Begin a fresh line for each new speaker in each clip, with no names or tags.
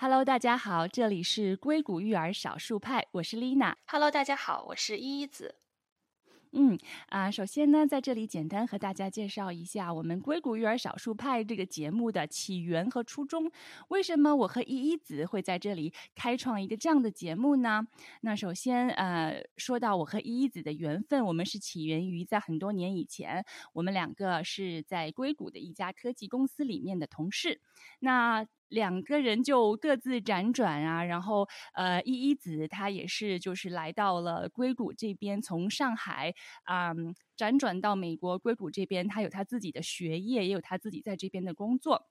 Hello，大家好，这里是硅谷育儿少数派，我是 Lina。
Hello，大家好，我是依依子。
嗯啊，首先呢，在这里简单和大家介绍一下我们硅谷育儿少数派这个节目的起源和初衷。为什么我和依依子会在这里开创一个这样的节目呢？那首先呃，说到我和依依子的缘分，我们是起源于在很多年以前，我们两个是在硅谷的一家科技公司里面的同事。那两个人就各自辗转啊，然后呃，依依子她也是就是来到了硅谷这边，从上海啊辗转到美国硅谷这边，她有她自己的学业，也有她自己在这边的工作。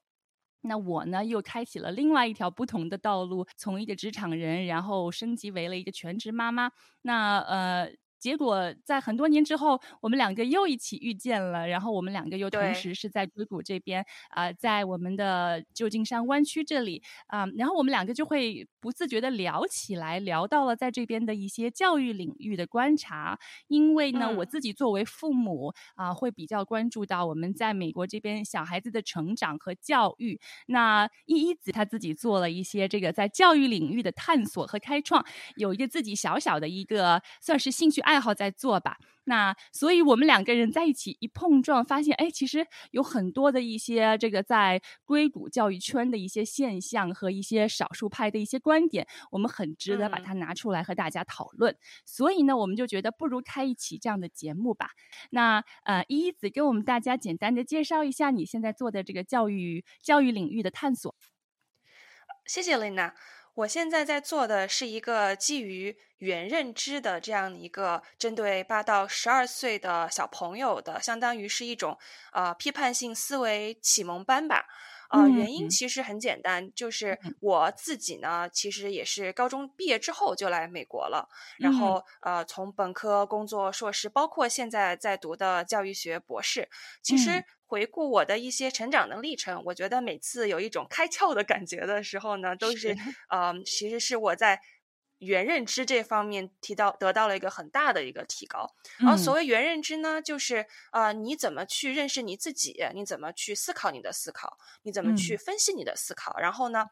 那我呢，又开启了另外一条不同的道路，从一个职场人，然后升级为了一个全职妈妈。那呃。结果在很多年之后，我们两个又一起遇见了，然后我们两个又同时是在硅谷这边啊，在我们的旧金山湾区这里啊，然后我们两个就会不自觉的聊起来，聊到了在这边的一些教育领域的观察。因为呢，我自己作为父母啊，会比较关注到我们在美国这边小孩子的成长和教育。那依依子她自己做了一些这个在教育领域的探索和开创，有一个自己小小的一个算是兴趣。爱好在做吧，那所以我们两个人在一起一碰撞，发现哎，其实有很多的一些这个在硅谷教育圈的一些现象和一些少数派的一些观点，我们很值得把它拿出来和大家讨论。所以呢，我们就觉得不如开一期这样的节目吧。那呃，依依子给我们大家简单的介绍一下你现在做的这个教育教育领域的探索。
谢谢琳娜。我现在在做的是一个基于原认知的这样一个针对八到十二岁的小朋友的，相当于是一种呃批判性思维启蒙班吧。呃，原因其实很简单，就是我自己呢，其实也是高中毕业之后就来美国了，然后呃从本科、工作、硕士，包括现在在读的教育学博士，其实。回顾我的一些成长的历程，我觉得每次有一种开窍的感觉的时候呢，都是呃，其实是我在原认知这方面提到得到了一个很大的一个提高。然后所谓原认知呢，就是呃，你怎么去认识你自己，你怎么去思考你的思考，你怎么去分析你的思考，然后呢，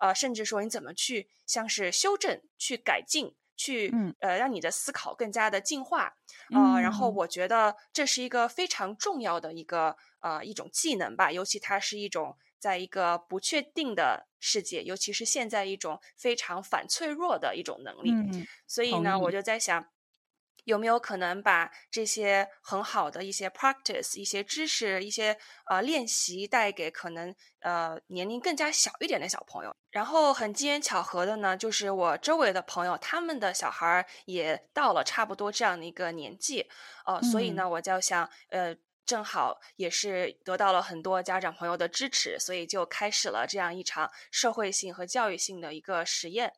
呃，甚至说你怎么去像是修正、去改进。去呃，让你的思考更加的进化啊。然后我觉得这是一个非常重要的一个呃一种技能吧，尤其它是一种在一个不确定的世界，尤其是现在一种非常反脆弱的一种能力。所以呢，我就在想。有没有可能把这些很好的一些 practice、一些知识、一些呃练习带给可能呃年龄更加小一点的小朋友？然后很机缘巧合的呢，就是我周围的朋友他们的小孩也到了差不多这样的一个年纪，呃，所以呢，我就想呃，正好也是得到了很多家长朋友的支持，所以就开始了这样一场社会性和教育性的一个实验。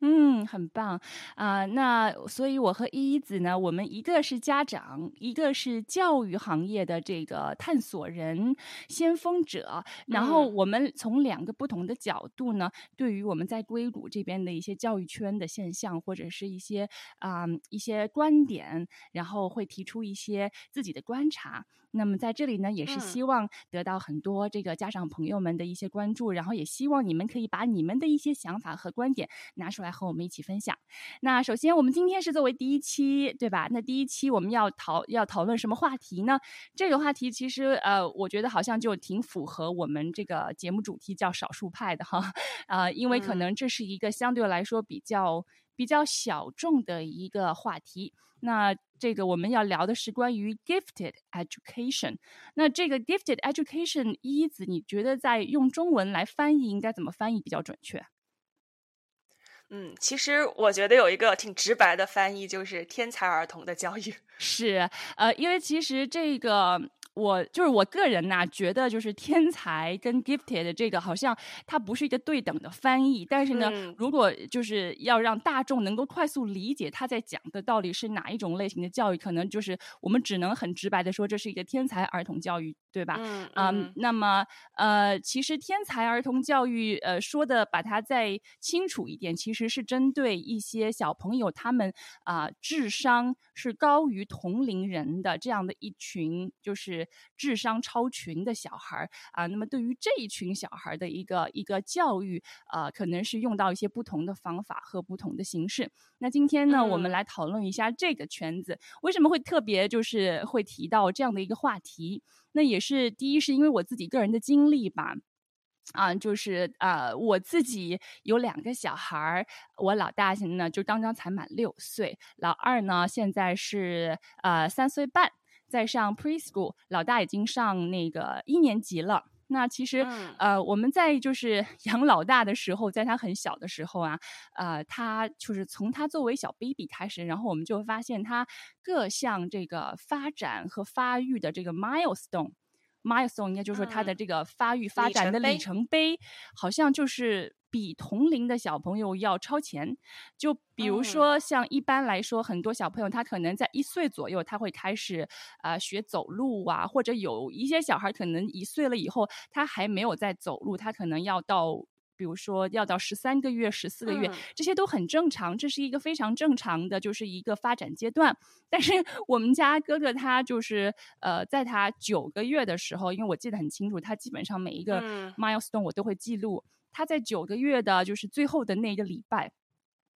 嗯，很棒啊！那所以，我和依依子呢，我们一个是家长，一个是教育行业的这个探索人、先锋者。然后，我们从两个不同的角度呢，对于我们在硅谷这边的一些教育圈的现象，或者是一些啊一些观点，然后会提出一些自己的观察。那么在这里呢，也是希望得到很多这个家长朋友们的一些关注，然后也希望你们可以把你们的一些想法和观点拿出来和我们一起分享。那首先，我们今天是作为第一期，对吧？那第一期我们要讨要讨论什么话题呢？这个话题其实呃，我觉得好像就挺符合我们这个节目主题叫少数派的哈，呃，因为可能这是一个相对来说比较比较小众的一个话题。那这个我们要聊的是关于 gifted education。那这个 gifted education，一子，你觉得在用中文来翻译应该怎么翻译比较准确？
嗯，其实我觉得有一个挺直白的翻译，就是天才儿童的教育。
是，呃，因为其实这个。我就是我个人呐，觉得就是天才跟 gifted 这个好像它不是一个对等的翻译，但是呢，如果就是要让大众能够快速理解他在讲的到底是哪一种类型的教育，可能就是我们只能很直白的说这是一个天才儿童教育，对吧？
嗯
嗯。那么呃，其实天才儿童教育呃说的把它再清楚一点，其实是针对一些小朋友他们啊智商是高于同龄人的这样的一群就是。是智商超群的小孩儿啊。那么对于这一群小孩的一个一个教育，呃，可能是用到一些不同的方法和不同的形式。那今天呢，我们来讨论一下这个圈子为什么会特别就是会提到这样的一个话题。那也是第一，是因为我自己个人的经历吧。啊，就是呃，我自己有两个小孩儿，我老大现在呢就刚刚才满六岁，老二呢现在是呃三岁半，在上 preschool，老大已经上那个一年级了。那其实呃，我们在就是 养老大的时候，在他很小的时候啊，呃，他就是从他作为小 baby 开始，然后我们就发现他各项这个发展和发育的这个 milestone。Milestone 应该就是说他的这个发育发展的里程碑，好像就是比同龄的小朋友要超前。就比如说，像一般来说，很多小朋友他可能在一岁左右他会开始啊学走路啊，或者有一些小孩可能一岁了以后他还没有在走路，他可能要到。比如说要到十三个月、十四个月，这些都很正常，这是一个非常正常的，就是一个发展阶段。但是 我们家哥哥他就是呃，在他九个月的时候，因为我记得很清楚，他基本上每一个 milestone 我都会记录。他在九个月的，就是最后的那一个礼拜。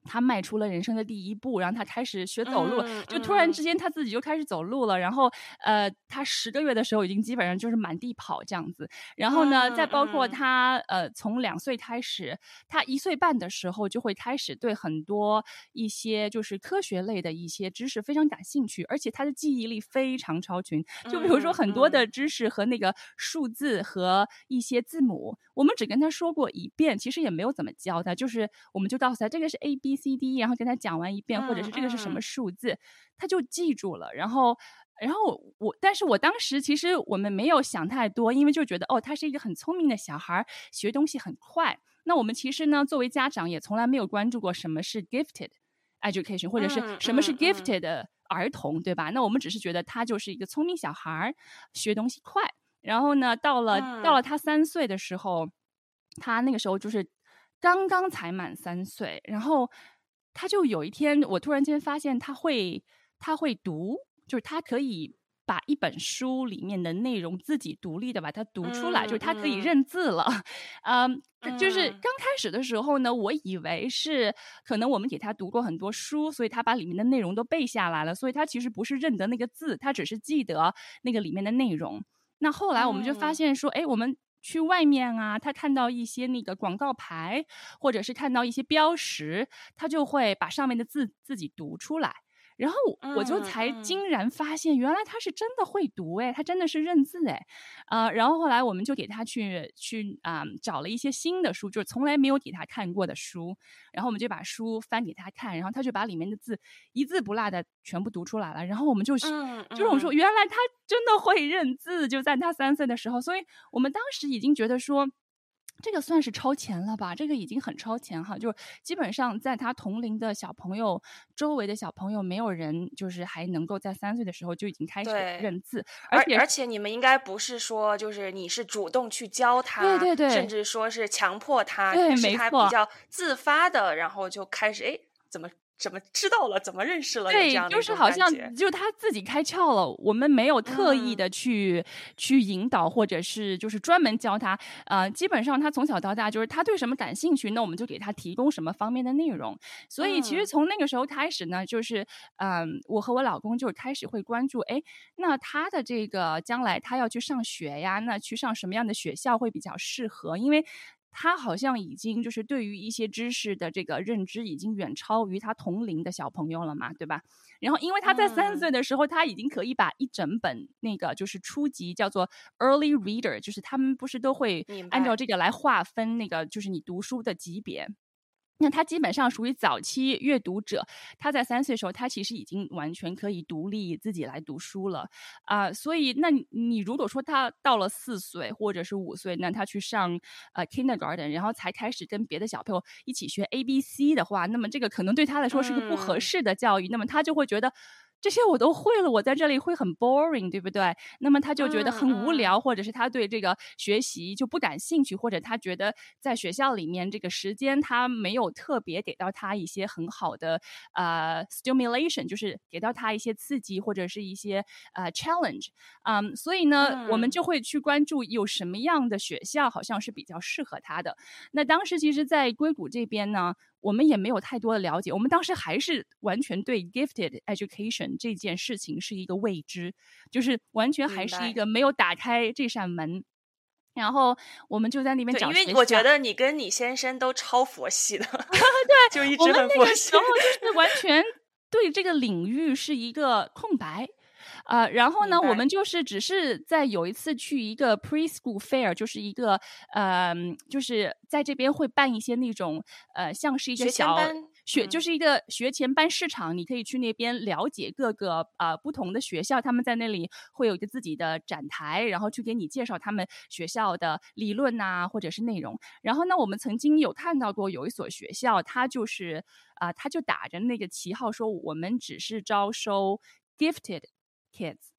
他迈出了人生的第一步，然后他开始学走路，就突然之间他自己就开始走路了。然后，呃，他十个月的时候已经基本上就是满地跑这样子。然后呢，再包括他，呃，从两岁开始，他一岁半的时候就会开始对很多一些就是科学类的一些知识非常感兴趣，而且他的记忆力非常超群。就比如说很多的知识和那个数字和一些字母，我们只跟他说过一遍，其实也没有怎么教他，就是我们就告诉他这个是 A B。C D，然后跟他讲完一遍，或者是这个是什么数字，他就记住了。然后，然后我，但是我当时其实我们没有想太多，因为就觉得哦，他是一个很聪明的小孩，学东西很快。那我们其实呢，作为家长也从来没有关注过什么是 gifted education，或者是什么是 gifted 的儿童，对吧？那我们只是觉得他就是一个聪明小孩，学东西快。然后呢，到了到了他三岁的时候，他那个时候就是。刚刚才满三岁，然后他就有一天，我突然间发现他会，他会读，就是他可以把一本书里面的内容自己独立的把它读出来，就是他可以认字了。嗯，就是刚开始的时候呢，我以为是可能我们给他读过很多书，所以他把里面的内容都背下来了，所以他其实不是认得那个字，他只是记得那个里面的内容。那后来我们就发现说，哎，我们。去外面啊，他看到一些那个广告牌，或者是看到一些标识，他就会把上面的字自己读出来。然后我就才惊然发现，原来他是真的会读哎，他真的是认字哎，呃，然后后来我们就给他去去啊找了一些新的书，就是从来没有给他看过的书，然后我们就把书翻给他看，然后他就把里面的字一字不落的全部读出来了，然后我们就就是我们说原来他真的会认字，就在他三岁的时候，所以我们当时已经觉得说。这个算是超前了吧？这个已经很超前哈，就是基本上在他同龄的小朋友周围的小朋友，没有人就是还能够在三岁的时候就已经开始认字，而且
而且你们应该不是说就是你是主动去教他，
对对对，
甚至说是强迫他，
对，
是他比较自发的，然后就开始哎怎么。怎么知道了？怎么认识了？
对，就是好像就他自己开窍了。我们没有特意的去去引导，或者是就是专门教他。呃，基本上他从小到大就是他对什么感兴趣，那我们就给他提供什么方面的内容。所以其实从那个时候开始呢，就是嗯，我和我老公就开始会关注，哎，那他的这个将来他要去上学呀，那去上什么样的学校会比较适合？因为。他好像已经就是对于一些知识的这个认知已经远超于他同龄的小朋友了嘛，对吧？然后因为他在三岁的时候，他已经可以把一整本那个就是初级叫做 Early Reader，就是他们不是都会按照这个来划分那个就是你读书的级别。那他基本上属于早期阅读者，他在三岁的时候，他其实已经完全可以独立自己来读书了啊。所以，那你如果说他到了四岁或者是五岁，那他去上呃 kindergarten，然后才开始跟别的小朋友一起学 A B C 的话，那么这个可能对他来说是个不合适的教育，那么他就会觉得。这些我都会了，我在这里会很 boring，对不对？那么他就觉得很无聊，或者是他对这个学习就不感兴趣，或者他觉得在学校里面这个时间他没有特别给到他一些很好的呃 stimulation，就是给到他一些刺激或者是一些呃 challenge，嗯，所以呢，我们就会去关注有什么样的学校好像是比较适合他的。那当时其实，在硅谷这边呢。我们也没有太多的了解，我们当时还是完全对 gifted education 这件事情是一个未知，就是完全还是一个没有打开这扇门。然后我们就在那边找，
因为我觉得你跟你先生都超佛系的 对，就一直
很佛系。然后就是完全对这个领域是一个空白。啊，然后呢，我们就是只是在有一次去一个 preschool fair，就是一个呃，就是在这边会办一些那种呃，像是一个小学，就是一个学前班市场，你可以去那边了解各个呃不同的学校，他们在那里会有一个自己的展台，然后去给你介绍他们学校的理论呐，或者是内容。然后呢，我们曾经有看到过有一所学校，它就是啊，它就打着那个旗号说，我们只是招收 gifted。kids，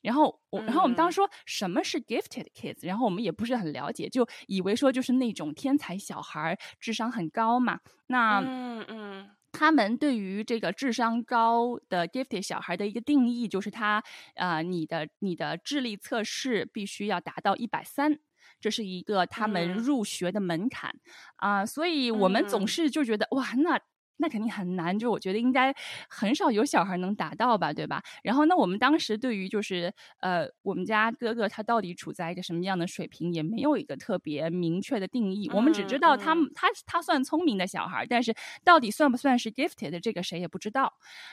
然后我，然后我们当时说什么是 gifted kids，然后我们也不是很了解，就以为说就是那种天才小孩，智商很高嘛。那
嗯嗯，
他们对于这个智商高的 gifted 小孩的一个定义，就是他呃，你的你的智力测试必须要达到一百三，这是一个他们入学的门槛啊。所以我们总是就觉得哇，那。那肯定很难，就我觉得应该很少有小孩能达到吧，对吧？然后，那我们当时对于就是呃，我们家哥哥他到底处在一个什么样的水平，也没有一个特别明确的定义。我们只知道他他他算聪明的小孩，但是到底算不算是 gifted，这个谁也不知道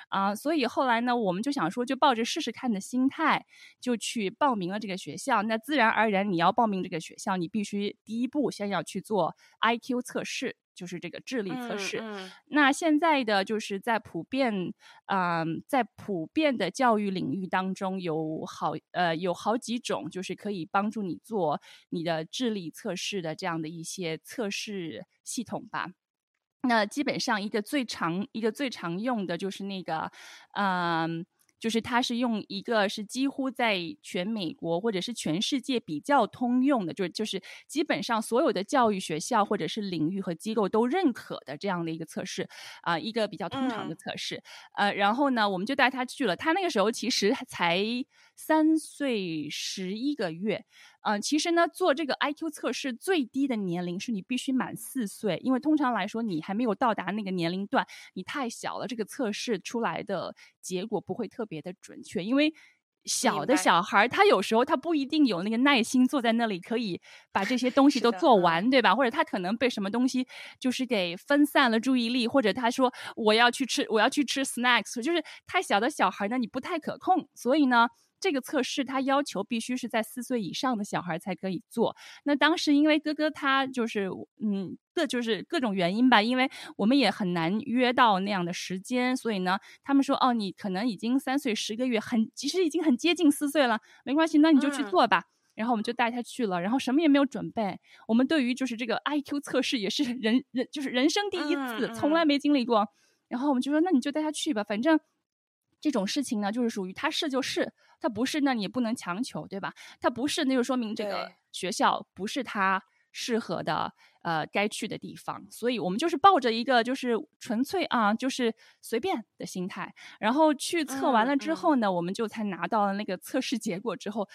啊。所以后来呢，我们就想说，就抱着试试看的心态，就去报名了这个学校。那自然而然，你要报名这个学校，你必须第一步先要去做 IQ 测试。就是这个智力测试。那现在的就是在普遍，嗯，在普遍的教育领域当中，有好呃有好几种，就是可以帮助你做你的智力测试的这样的一些测试系统吧。那基本上一个最常一个最常用的就是那个，嗯。就是它是用一个是几乎在全美国或者是全世界比较通用的，就是就是基本上所有的教育学校或者是领域和机构都认可的这样的一个测试啊，一个比较通常的测试。呃，然后呢，我们就带他去了。他那个时候其实才三岁十一个月。嗯，其实呢，做这个 IQ 测试最低的年龄是你必须满四岁，因为通常来说你还没有到达那个年龄段，你太小了，这个测试出来的结果不会特别的准确。因为小的小孩他有时候他不一定有那个耐心坐在那里可以把这些东西都做完，对吧？或者他可能被什么东西就是给分散了注意力，或者他说我要去吃我要去吃 snacks，就是太小的小孩呢，你不太可控，所以呢。这个测试他要求必须是在四岁以上的小孩才可以做。那当时因为哥哥他就是嗯，各就是各种原因吧，因为我们也很难约到那样的时间，所以呢，他们说哦，你可能已经三岁十个月，很其实已经很接近四岁了，没关系，那你就去做吧。然后我们就带他去了，然后什么也没有准备。我们对于就是这个 IQ 测试也是人人就是人生第一次，从来没经历过。然后我们就说那你就带他去吧，反正。这种事情呢，就是属于他是就是，他不是那你也不能强求，对吧？他不是那就说明这个学校不是他适合的，呃，该去的地方。所以我们就是抱着一个就是纯粹啊，就是随便的心态，然后去测完了之后呢，我们就才拿到了那个测试结果之后，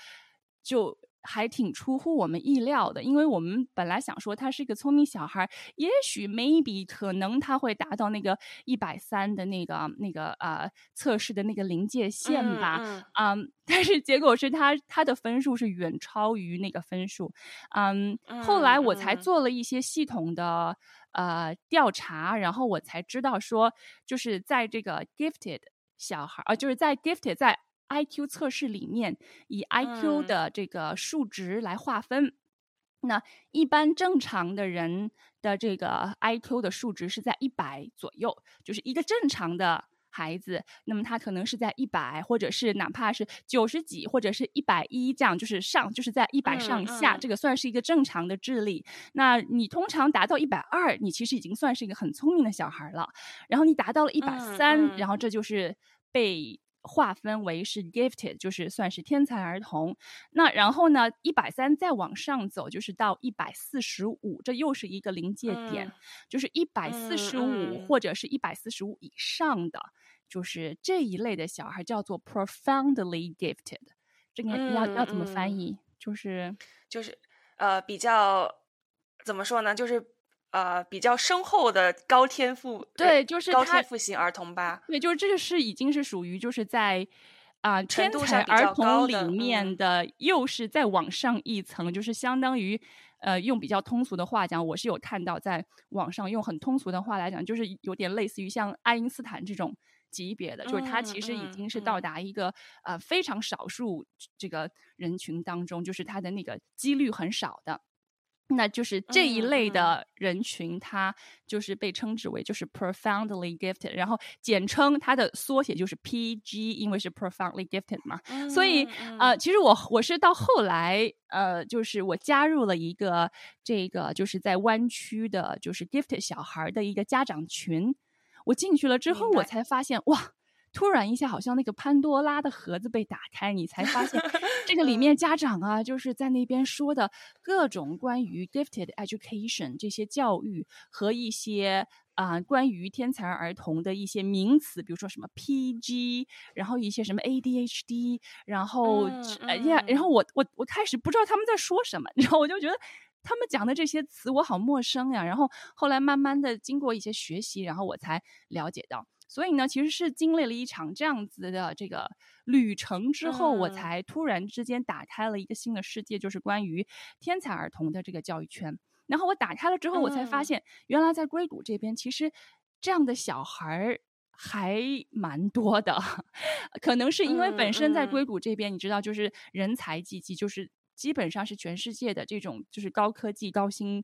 就。还挺出乎我们意料的，因为我们本来想说他是一个聪明小孩，也许 maybe 可能他会达到那个一百三的那个那个呃测试的那个临界线吧，嗯，但是结果是他他的分数是远超于那个分数，嗯，后来我才做了一些系统的呃调查，然后我才知道说，就是在这个 gifted 小孩啊，就是在 gifted 在。I Q 测试里面以 I Q 的这个数值来划分，那一般正常的人的这个 I Q 的数值是在一百左右，就是一个正常的孩子，那么他可能是在一百，或者是哪怕是九十几，或者是一百一这样，就是上就是在一百上下，这个算是一个正常的智力。那你通常达到一百二，你其实已经算是一个很聪明的小孩了。然后你达到了一百三，然后这就是被。划分为是 gifted，就是算是天才儿童。那然后呢，一百三再往上走，就是到一百四十五，这又是一个临界点，就是一百四十五或者是一百四十五以上的，就是这一类的小孩叫做 profoundly gifted。这个要要怎么翻译？就是
就是呃，比较怎么说呢？就是呃，比较深厚的高天赋，
对，就是
高天赋型儿童吧。
对，就是这个是已经是属于就是在啊天才儿童里面的，又是再往上一层，就是相当于呃，用比较通俗的话讲，我是有看到在网上用很通俗的话来讲，就是有点类似于像爱因斯坦这种。级别的，就是他其实已经是到达一个呃非常少数这个人群当中，就是他的那个几率很少的，那就是这一类的人群，他就是被称之为就是 profoundly gifted，然后简称它的缩写就是 PG，因为是 profoundly gifted 嘛，所以呃，其实我我是到后来呃，就是我加入了一个这个就是在湾区的，就是 gifted 小孩的一个家长群。我进去了之后，我才发现哇，突然一下好像那个潘多拉的盒子被打开，你才发现这个里面家长啊，就是在那边说的各种关于 gifted education 这些教育和一些啊关于天才儿童的一些名词，比如说什么 PG，然后一些什么 ADHD，然后哎呀，然后我我我开始不知道他们在说什么，然后我就觉得。他们讲的这些词我好陌生呀，然后后来慢慢的经过一些学习，然后我才了解到，所以呢，其实是经历了一场这样子的这个旅程之后，我才突然之间打开了一个新的世界，就是关于天才儿童的这个教育圈。然后我打开了之后，我才发现，原来在硅谷这边，其实这样的小孩儿还蛮多的，可能是因为本身在硅谷这边，你知道，就是人才济济，就是。基本上是全世界的这种就是高科技、高薪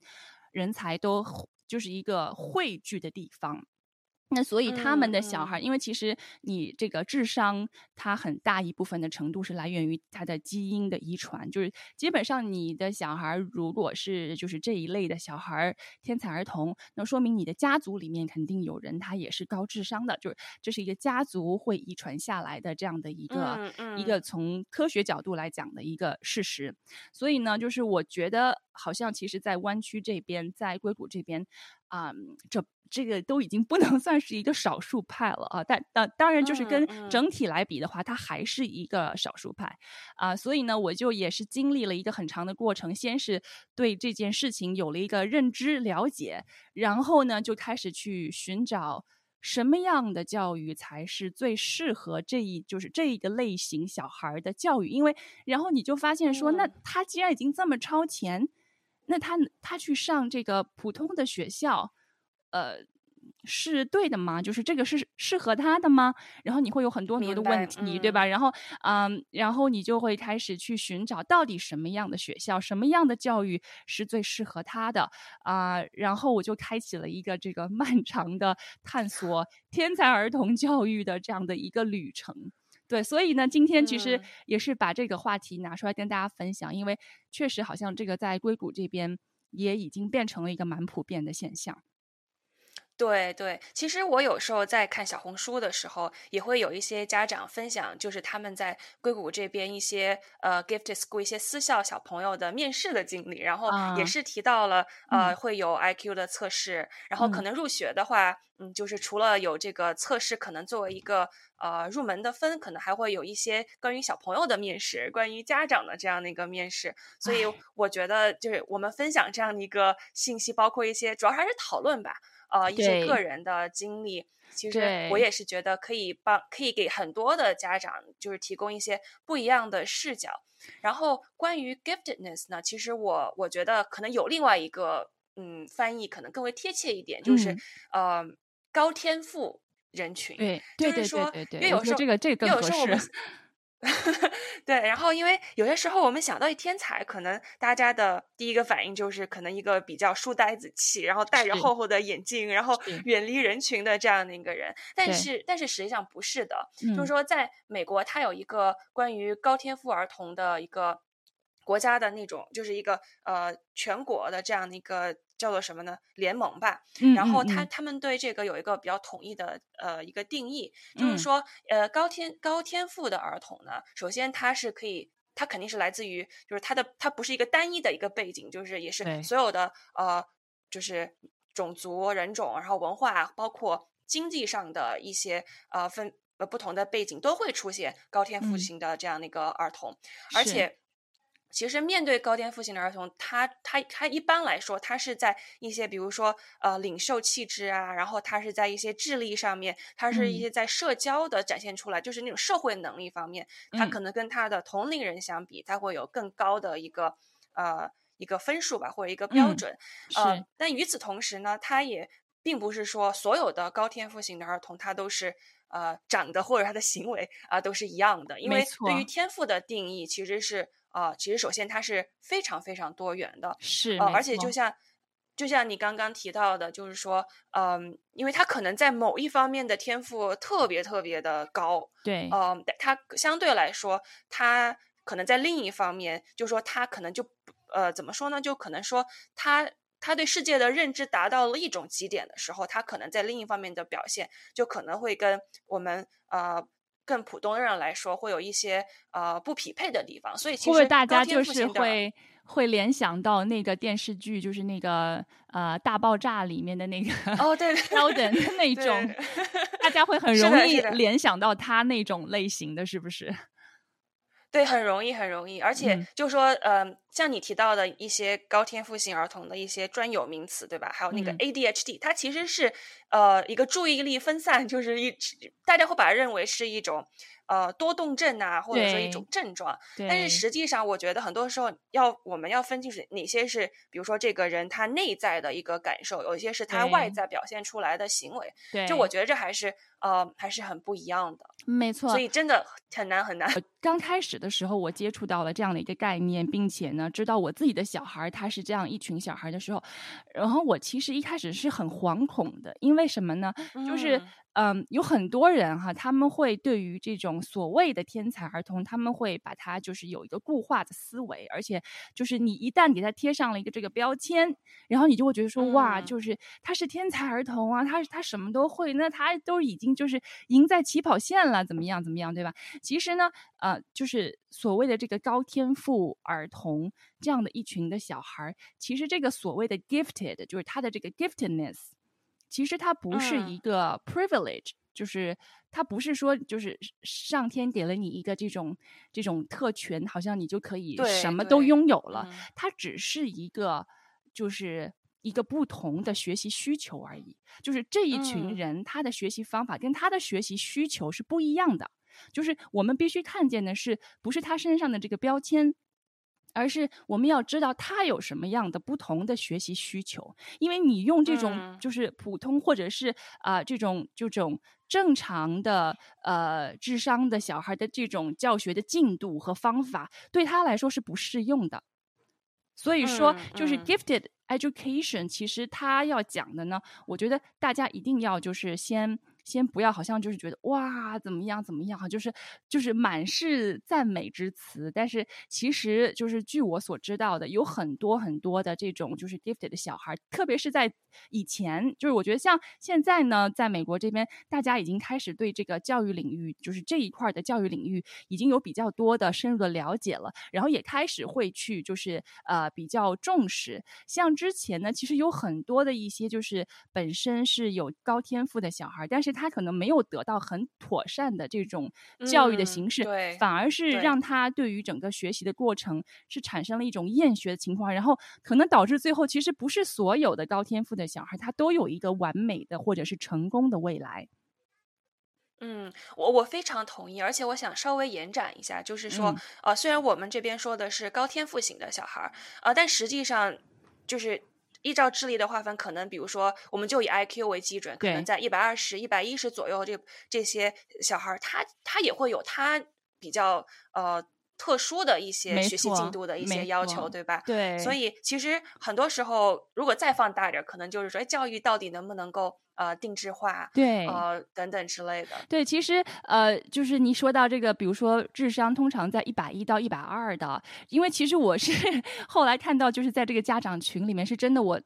人才都就是一个汇聚的地方。那所以他们的小孩，因为其实你这个智商，它很大一部分的程度是来源于他的基因的遗传，就是基本上你的小孩如果是就是这一类的小孩，天才儿童，那说明你的家族里面肯定有人他也是高智商的，就是这是一个家族会遗传下来的这样的一个一个从科学角度来讲的一个事实。所以呢，就是我觉得好像其实，在湾区这边，在硅谷这边。啊，这这个都已经不能 算是一个少数派了啊，但当当然就是跟整体来比的话，它还是一个少数派啊。所以呢，我就也是经历了一个很长的过程，先是对这件事情有了一个认知了解，然后呢，就开始去寻找什么样的教育才是最适合这一就是这一个类型小孩的教育，因为然后你就发现说，那他既然已经这么超前。那他他去上这个普通的学校，呃，是对的吗？就是这个是适合他的吗？然后你会有很多很多的问题，对吧？然后，嗯，然后你就会开始去寻找到底什么样的学校，什么样的教育是最适合他的啊？然后我就开启了一个这个 漫长的探索天才儿童教育的这样的一个旅程。对，所以呢，今天其实也是把这个话题拿出来跟大家分享，因为确实好像这个在硅谷这边也已经变成了一个蛮普遍的现象。
对对，其实我有时候在看小红书的时候，也会有一些家长分享，就是他们在硅谷这边一些呃 gifted school 一些私校小朋友的面试的经历，然后也是提到了呃会有 IQ 的测试，然后可能入学的话，嗯，就是除了有这个测试，可能作为一个呃入门的分，可能还会有一些关于小朋友的面试，关于家长的这样的一个面试，所以我觉得就是我们分享这样的一个信息，包括一些主要还是讨论吧。呃，一些个人的经历，其实我也是觉得可以帮，可以给很多的家长就是提供一些不一样的视角。然后关于 giftedness 呢，其实我我觉得可能有另外一个嗯翻译可能更为贴切一点，就是呃高天赋人群。
对，
就是说，
因
为有时候
这个这个更合适。
对，然后因为有些时候我们想到一天才，可能大家的第一个反应就是可能一个比较书呆子气，然后戴着厚厚的眼镜，然后远离人群的这样的一个人。但是，但是实际上不是的，就是说在美国，它有一个关于高天赋儿童的一个国家的那种，就是一个呃全国的这样的一个。叫做什么呢？联盟吧。
嗯
然后他他们对这个有一个比较统一的呃一个定义，就
嗯
是说呃高天高天赋的儿童呢，首先他是可以。他肯定是来自于，就是他的，他不是一个单一的一个背景，就是也是所有的呃，就是种族、人种，然后文化，包括经济上的一些呃分呃不同的背景，都会出现高天赋
嗯
型的这样的一个儿童，而且。其实面对高天赋型的儿童，他他他一般来说，他是在一些比如说呃领袖气质啊，然后他是在一些智力上面，他是一
嗯。
些在社交的展现出来，就是那种社会能力方面，他
嗯。
可能跟他的同龄人相比，他会有更高的一个呃一个分数吧，或者一个标
嗯
准。呃
是，
但与此同时呢，他也并不是说所有的高天赋型的儿童他都是呃长得或者他的行为啊、都是一样的，因为对于天赋的定义其实是呃其实首先它是非常非常多元的，
是，
呃，而且就像就像你刚刚提到的，就是说，嗯，因为他可能在某一方面的天赋特别特别的高，
对，
嗯，但他相对来说，他可能在另一方面，就说他可能就呃怎么说呢？就可能说他他对世界的认知达到了一种极点的时候，他可能在另一方面的表现就可能会跟我们呃。更普通的人来说，会有一些呃不匹配的地方，所以其实
大家就是会会联想到那个电视剧，就是那个呃大爆炸里面的那个
哦，对对
Sheldon 的那种，大家会 很容易联想到他那种类型的，是不是？
对，很容易，很容易，而且
嗯。
就说，呃，像你提到的一些高天赋型儿童的一些专有名词，对吧？还有那个
嗯
ADHD，、它其实是呃一个注意力分散，就是一大家会把它认为是一种呃多动症啊，或者说一种症状。但是实际上，我觉得很多时候要我们要分清楚哪些是，比如说这个人他内在的一个感受，有一些是他外在表现出来的行为。
对，
就我觉得这还是呃还是很不一样的，
没错，
所以真的很难很难。
刚开始的时候，我接触到了这样的一个概念，并且呢，知道我自己的小孩他是这样一群小孩的时候，然后我其实一开始是很惶恐的，因为什么呢？就是
嗯
嗯，有很多人哈，他们会对于这种所谓的天才儿童，他们会把他就是有一个固化的思维，而且就是你一旦给他贴上了一个这个标签，然后你就会觉得说，哇，
嗯
就是他是天才儿童啊，他他什么都会，那他都已经就是赢在起跑线了，怎么样怎么样，对吧？其实呢，呃，就是所谓的这个高天赋儿童这样的一群的小孩儿，其实这个所谓的 gifted，就是他的这个 giftedness，其实它不是一
嗯
个 privilege，、就是它不是说就是上天给了你一个这种这种特权，好像你就可以什么都拥有了。
嗯
它只是一个就是一个不同的学习需求而已。就是这一群
嗯
人，他的学习方法跟他的学习需求是不一样的。就是我们必须看见的是，不是他身上的这个标签。而是我们要知道他有什么样的不同的学习需求，因为你用这种
嗯。
就是普通或者是啊、这种这种正常的呃智商的小孩的这种教学的进度和方法，对他来说是不适用的。所以说，
嗯
就是
嗯。
gifted education，其实他要讲的呢，我觉得大家一定要就是先先不要好像就是觉得哇怎么样怎么样哈，就是就是满是赞美之词，但是其实就是据我所知道的，有很多很多的这种就是 gifted 的小孩，特别是在以前，就是我觉得像现在呢，在美国这边，大家已经开始对这个教育领域，就是这一块的教育领域，已经有比较多的深入的了解了，然后也开始会去就是呃比较重视。像之前呢，其实有很多的一些就是本身是有高天赋的小孩，但是他可能没有得到很妥善的这种教育的
嗯
形式，
对
反而是让他对于整个学习的过程是产生了一种厌学的情况，然后可能导致最后其实不是所有的高天赋的小孩他都有一个完美的或者是成功的未来。
嗯，我我非常同意，而且我想稍微延展一下，就是说，
嗯
呃，虽然我们这边说的是高天赋型的小孩儿，呃，但实际上就是依照智力的划分，可能比如说，我们就以 IQ 为基准，可能在一百二十、一百一十左右这这些小孩儿，他他也会有他比较呃特殊的一些学习进度的一些要求，对吧？
对，
所以其实很多时候，如果再放大点儿，可能就是说，哎，教育到底能不能够呃定制化，
对
呃等等之类的。
对，其实呃，就是你说到这个，比如说智商通常在一百一到一百二的，因为其实我是 后来看到，就是在这个家长群里面，是真的我。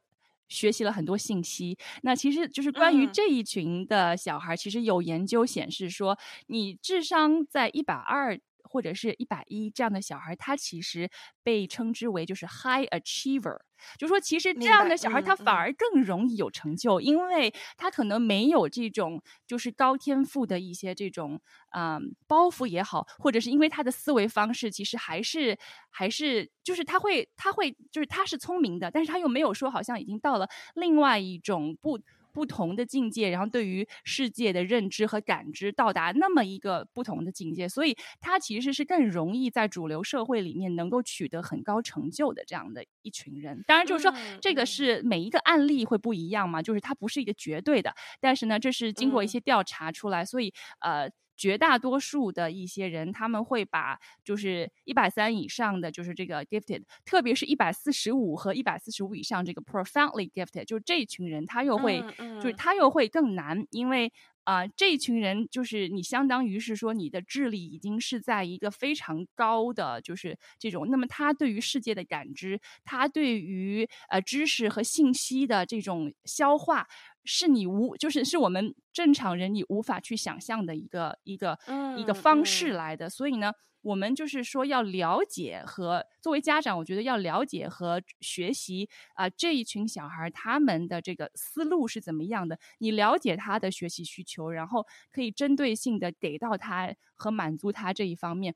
学习了很多信息。那其实就是关于
嗯
这一群的小孩，其实有研究显示说，你智商在一百二。或者是一百一这样的小孩，他其实被称之为就是 high achiever，就说其实这样的小孩
嗯
他反
嗯
而更容易有成就，因为他可能没有这种就是高天赋的一些这种嗯包袱也好，或者是因为他的思维方式其实还是还是就是他会他会就是他是聪明的，但是他又没有说好像已经到了另外一种不。不同的境界，然后对于世界的认知和感知到达那么一个不同的境界，所以他其实是更容易在主流社会里面能够取得很高成就的这样的一群人。当然，就是说
嗯
这个
嗯
是每一个案例会不一样嘛，就是它不是一个绝对的，但是呢，这是经过一
嗯
些调查出来，所以呃。绝大多数的一些人，他们会把就是一百三以上的，就是这个 gifted，特别是一百四十五和一百四十五以上这个 profoundly gifted，就是这一群人，他又会
嗯嗯
就是他又会更难，因为啊、这一群人就是你相当于是说你的智力已经是在一个非常高的就是这种，那么他对于世界的感知，他对于呃知识和信息的这种消化。是你无，就是是我们正常人你无法去想象的一个一个、一个
嗯
方式
嗯
来的，所以呢，我们就是说要了解和作为家长，我觉得要了解和学习啊、这一群小孩儿他们的这个思路是怎么样的，你了解他的学习需求，然后可以针对性的给到他和满足他这一方面。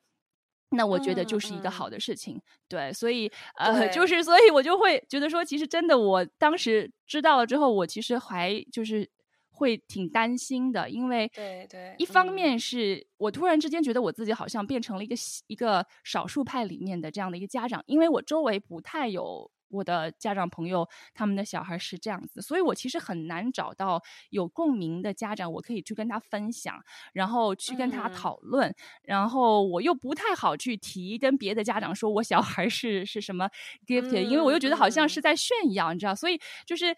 那我觉得就是一个好
嗯
的事情，对，所以呃，就是所以我就会觉得说，其实真的，我当时知道了之后，我其实还就是会挺担心的，因为
对对
一方
嗯
面是我突然之间觉得我自己好像变成了一个喜一个少数派里面的这样的一个家长，因为我周围不太有。我的家长朋友，他们的小孩是这样子，所以我其实很难找到有共鸣的家长，我可以去跟他分享，然后去跟他
嗯。
讨论，然后我又不太好去提跟别的家长说我小孩是是什么 gifted，、因为我又觉得好像是
嗯。
在炫耀，你知道，所以就是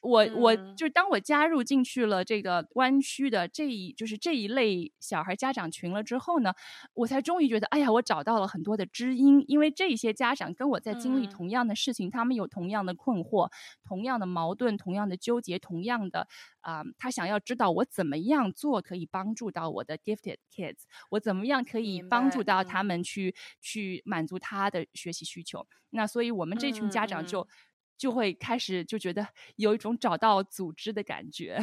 我我
嗯
就是当我加入进去了这个湾区的这一就是这一类小孩家长群了之后呢，我才终于觉得，哎呀，我找到了很多的知音，因为这些家长跟我在经历
嗯
同样的事情，他们有同样的困惑、同样的矛盾、同样的纠结、同样的啊、他想要知道我怎么样做可以帮助到我的 gifted kids，我怎么样可以帮助到他
嗯
们去、去满足他的学习需求。那所以我们这群家长就。就会开始就觉得有一种找到组织的感觉，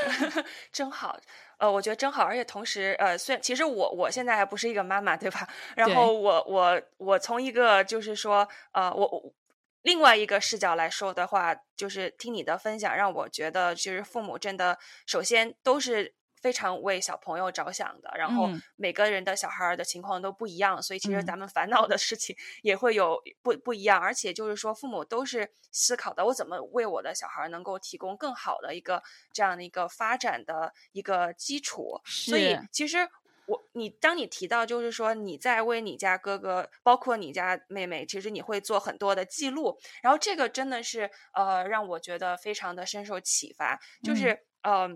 真好，呃，我觉得真好，而且同时，呃，虽然其实我我现在还不是一个妈妈，对吧？然后我我我从一个就是说，呃，我我另外一个视角来说的话，就是听你的分享，让我觉得其实父母真的首先都是。非常为小朋友着想的，然后
嗯。
每个人的小孩儿的情况都不一样，所以其实
嗯。
咱们烦恼的事情也会有不不一样，而且就是说父母都是思考的，我怎么为我的小孩儿能够提供更好的一个这样的一个发展的一个基础，所以其实。我你当你提到就是说你在为你家哥哥，包括你家妹妹，其实你会做很多的记录，然后这个真的是呃让我觉得非常的深受启发，就
嗯。
是呃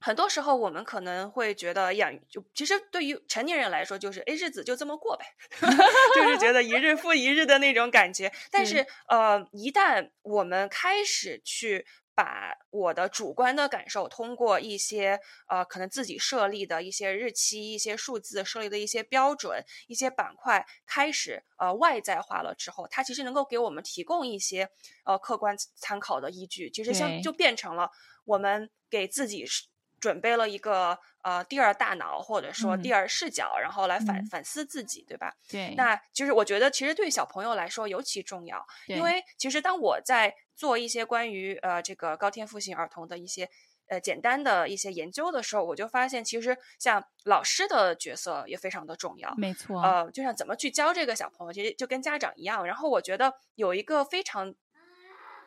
很多时候我们可能会觉得养就其实对于成年人来说就是哎日子就这么过呗 就是觉得一日复一日的那种感觉，但
是
是呃一旦我们开始去。把我的主观的感受通过一些呃可能自己设立的一些日期、一些数字设立的一些标准、一些板块开始呃外在化了之后，它其实能够给我们提供一些呃客观参考的依据，其实
对
像就变成了我们给自己是准备了一个呃第二大脑或者说
嗯
第二视角，然后来反、
嗯
反思自己，对吧？
对，
那其实我觉得，其实对小朋友来说尤其重要，因为其实当我在做一些关于呃这个高天赋型儿童的一些呃简单的一些研究的时候，我就发现，其实像老师的角色也非常的重要。
没错，
呃，就像怎么去教这个小朋友，其实就跟家长一样。然后我觉得有一个非常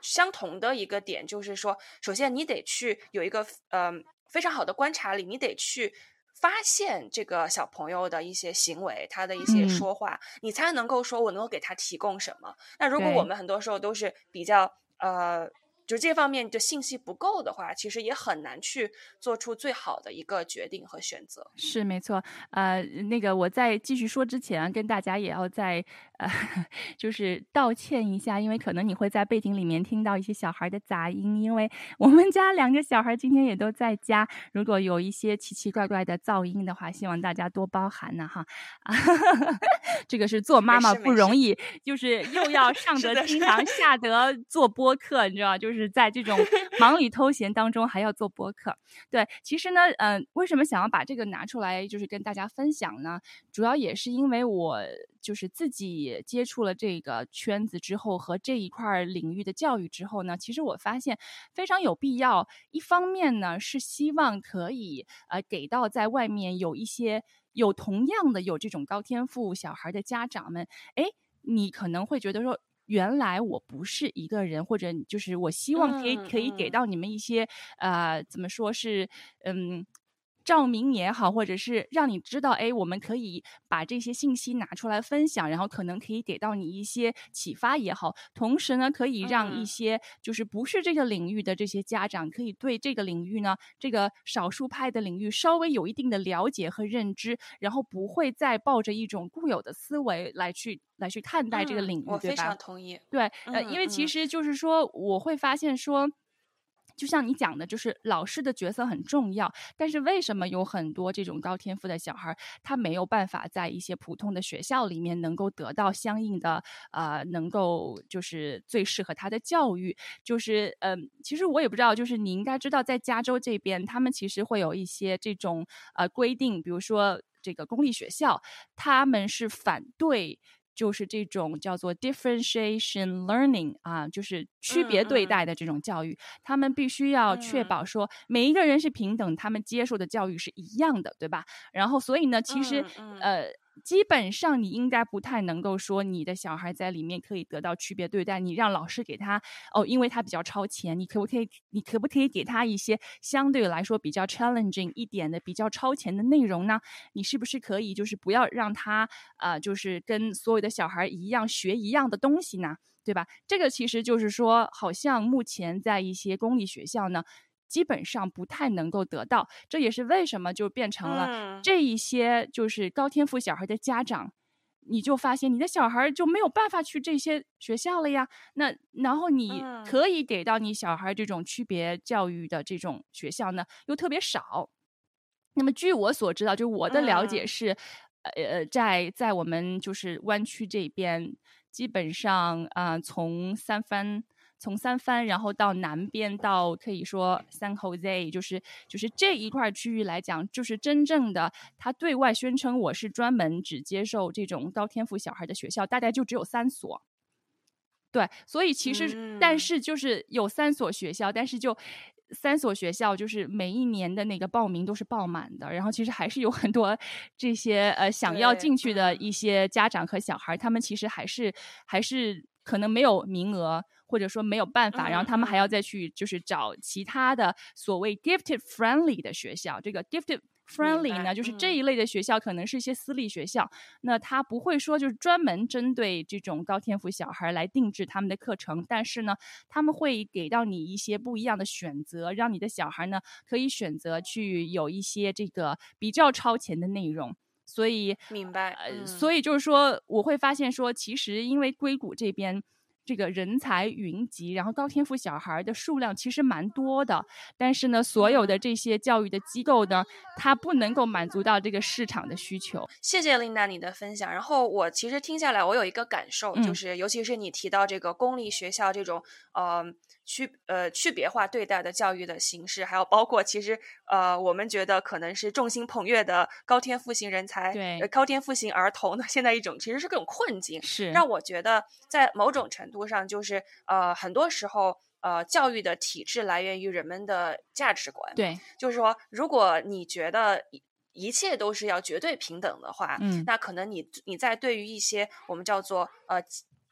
相同的一个点，就是说，首先你得去有一个嗯、呃、非常好的观察力，你得去。发现这个小朋友的一些行为，他的一些
嗯
说话，你才能够说我能够给他提供什么。那如果我们很多时候都是比较呃，就这方面的信息不够的话，其实也很难去做出最好的一个决定和选择。
是没错，呃，那个我在继续说之前，跟大家也要再呃，就是道歉一下，因为可能你会在背景里面听到一些小孩的杂音，因为 我们家两个小孩今天也都在家，如果有一些奇奇怪怪的噪音的话，希望大家多包涵呢哈。啊，这个是做妈妈不容易，就是又要 上得厅堂，下得做播客，你知道，就是在这种忙里偷闲当中还要做播客。对，其实呢，嗯，为什么想要把这个拿出来，就是跟大家分享呢？主要也是因为我。就是自己接触了这个圈子之后，和这一块领域的教育之后呢，其实我发现非常有必要。一方面呢，是希望可以呃给到在外面有一些有同样的有这种高天赋小孩的家长们，哎，你可能会觉得说，原来我不是一个人，或者就是我希望可以可以给到你们一些呃怎么说是嗯。照明也好，或者是让你知道，哎，我们可以把这些信息拿出来分享，然后可能可以给到你一些启发也好。同时呢，可以让一些就是不是这个领域的这些家长，可以对这个领域呢，这个少数派的领域稍微有一定的了解和认知，然后不会再抱着一种固有的思维来去来去看待这个领域，对吧？我
非常同意。
对，呃，因为其实就是说，我会发现说。就像你讲的，就是老师的角色很重要，但是为什么有很多这种高天赋的小孩，他没有办法在一些普通的学校里面能够得到相应的呃，能够就是最适合他的教育？就是嗯，其实我也不知道，就是你应该知道，在加州这边，他们其实会有一些这种呃规定，比如说这个公立学校，他们是反对。就是这种叫做 differentiation learning 啊，就是区别对待的这种教育，他们必须要确保说每一个人是平等，他们接受的教育是一样的，对吧？然后，所以呢，其实呃。基本上你应该不太能够说你的小孩在里面可以得到区别对待。你让老师给他哦，因为他比较超前，你可不可以？你可不可以给他一些相对来说比较 challenging 一点的、比较超前的内容呢？你是不是可以就是不要让他呃，就是跟所有的小孩一样学一样的东西呢？对吧？这个其实就是说，好像目前在一些公立学校呢。基本上不太能够得到，这也是为什么就变成了这一些就是高天赋小孩的家长，你就发现你的小孩就没有办法去这些学校了呀。那然后你可以给到你小孩这种区别教育的这种学校呢，又特别少。那么据我所知道，就我的了解是，呃，在在我们就是湾区这边，基本上啊，从三番。从三藩，然后到南边，到可以说 San Jose，就是就是这一块区域来讲，就是真正的他对外宣称我是专门只接受这种高天赋小孩的学校，大概就只有三所。对，所以其实但是就是有三所学校，但是就三所学校，就是每一年的那个报名都是爆满的，然后其实还是有很多这些呃想要进去的一些家长和小孩，他们其实还是还是可能没有名额。或者说没有办法，然后他们还要再去就是找其他的所谓 gifted friendly 的学校。这个 gifted friendly 呢，就是这一类的学校可能是一些私立学校，那他不会说就是专门针对这种高天赋小孩来定制他们的课程，但是呢，他们会给到你一些不一样的选择，让你的小孩呢可以选择去有一些这个比较超前的内容。所以
明白，
呃，所以就是说，我会发现说，其实因为硅谷这边。这个人才云集，然后高天赋小孩的数量其实蛮多的，但是呢，所有的这些教育的机构呢，它不能够满足到这个市场的需求。
谢谢琳达你的分享。然后我其实听下来，我有一个感受，就是尤其是你提到这个公立学校这种，呃。区呃区别化对待的教育的形式，还有包括其实呃我们觉得可能是众星捧月的高天赋型人才，
对。
高天赋型儿童呢，现在一种其实是各种困境，
是。
让我觉得在某种程度上就是呃很多时候呃教育的体制来源于人们的价值观，
对，
就是说如果你觉得一切都是要绝对平等的话，
嗯，
那可能你你在对于一些我们叫做呃。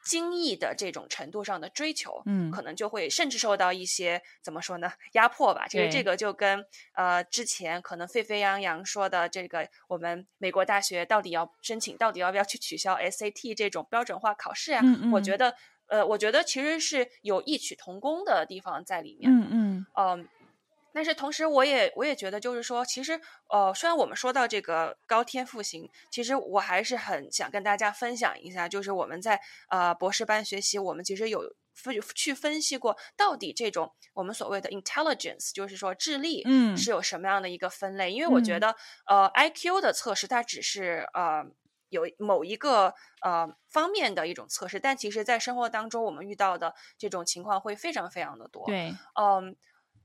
精益的这种程度上的追求，
嗯，
可能就会甚至受到一些怎么说呢压迫吧。其实这个就跟呃之前可能沸沸扬扬说的这个我们美国大学到底要申请，到底要不要去取消 SAT 这种标准化考试呀？我觉得呃，我觉得其实是有异曲同工的地方在里面。
嗯嗯
嗯，但是同时，我也我也觉得，就是说，其实，呃，虽然我们说到这个高天赋型，其实我还是很想跟大家分享一下，就是我们在呃博士班学习，我们其实有分去分析过，到底这种我们所谓的 intelligence，就是说智力，
嗯，
是有什么样的一个分类？因为我觉得，呃，IQ 的测试它只是呃有某一个呃方面的一种测试，但其实在生活当中，我们遇到的这种情况会非常非常的多。
对，
嗯。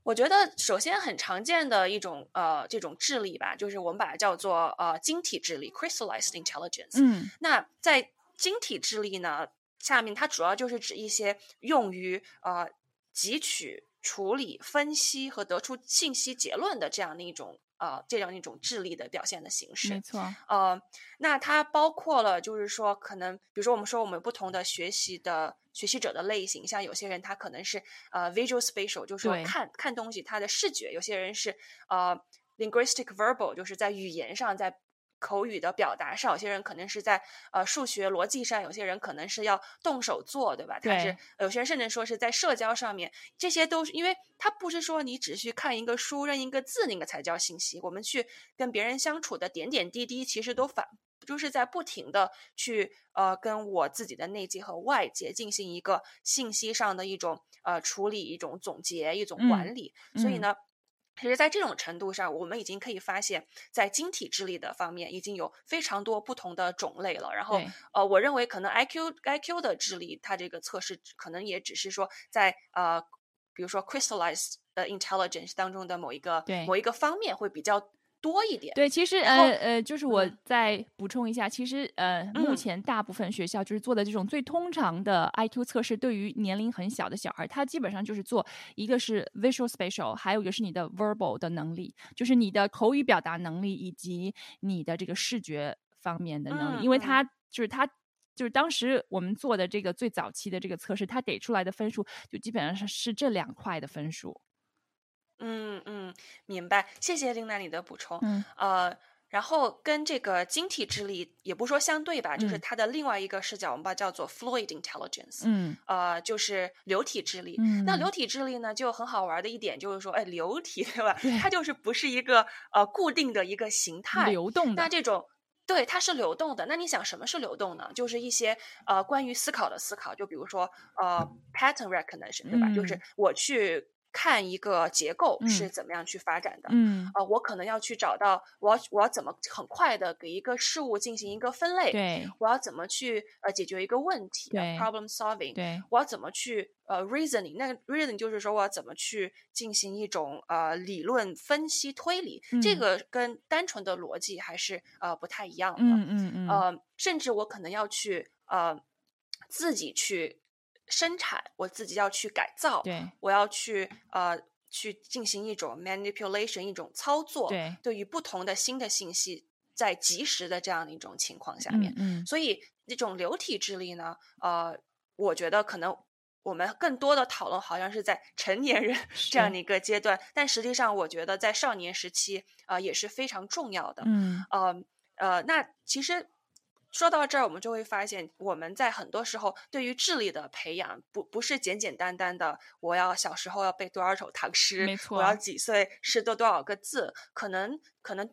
我觉得首先很常见的一种呃这种智力吧，就是我们把它叫做呃晶体智力 （crystallized intelligence）。
嗯，
那在晶体智力呢下面，它主要就是指一些用于呃汲取、处理、分析和得出信息结论的这样的一种。呃，这样一种智力的表现的形式，
没错。
呃，那它包括了，就是说，可能比如说，我们说我们不同的学习的学习者的类型，像有些人他可能是呃 visual spatial，就是说看看东西，他的视觉；有些人是呃 linguistic verbal，就是在语言上在。口语的表达上，有些人可能是在呃数学逻辑上，有些人可能是要动手做，对吧？他是有些人甚至说是在社交上面，这些都是因为他不是说你只去看一个书认一个字那个才叫信息，我们去跟别人相处的点点滴滴，其实都反就是在不停的去呃跟我自己的内界和外界进行一个信息上的一种呃处理、一种总结、一种管理，所以呢。其实，在这种程度上，我们已经可以发现，在晶体智力的方面，已经有非常多不同的种类了。然后，呃，我认为可能 IQ IQ 的智力，它这个测试可能也只是说在呃，比如说 crystallized 呃 intelligence 当中的某一个某一个方面会比较。多一点，
对，其实呃呃，就是我再补充一下，其实呃，目前大部分学校就是做的这种最通常的 IQ 测试，对于年龄很小的小孩，他基本上就是做一个是 visual spatial，还有一个是你的 verbal 的能力，就是你的口语表达能力以及你的这个视觉方面的能力，因为他就是他就是当时我们做的这个最早期的这个测试，他给出来的分数就基本上是是这两块的分数。
嗯嗯，明白，谢谢琳娜你的补充。
嗯，
呃，然后跟这个晶体智力也不说相对吧，就是它的另外一个视角，我们把它叫做 fluid intelligence。
嗯，
呃，就是流体智力。嗯，那流体智力呢，就很好玩的一点就是说，哎，流体对吧？它就是不是一个呃固定的一个形态，
流动
的。那这种对它是流动的。那你想什么是流动呢？就是一些呃关于思考的思考，就比如说呃 pattern recognition，对吧？就是我去。看一个结构是怎么样去发展的，
嗯，
呃，我可能要去找到我要我要怎么很快的给一个事物进行一个分类，
对，
我要怎么去呃解决一个问题，
对
，problem solving，
对，
我要怎么去呃 reasoning，那个 reasoning 就是说我要怎么去进行一种呃理论分析推理，这个跟单纯的逻辑还是呃不太一样的，
嗯嗯嗯，
呃，甚至我可能要去呃自己去。生产，我自己要去改造，
对，
我要去呃去进行一种 manipulation，一种操作，
对，
对于不同的新的信息，在及时的这样的一种情况下面，
嗯，
所以这种流体智力呢，呃，我觉得可能我们更多的讨论好像是在成年人这样。的一个阶段，但实际上我觉得在少年时期啊也是非常重要的，
嗯，
呃呃，那其实。说到这儿，我们就会发现，我们在很多时候对于智力的培养，不不是简简单单的，我要小时候要背多少首唐诗，
没错，
我要几岁识得多少个字，可能可能，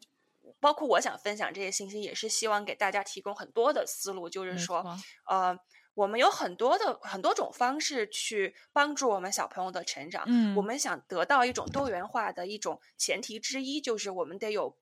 包括我想分享这些信息，也是希望给大家提供很多的思路，就是说，呃，我们有很多的很多种方式去帮助我们小朋友的成长，
嗯，
我们想得到一种多元化的一种前提之一，就是我们得有。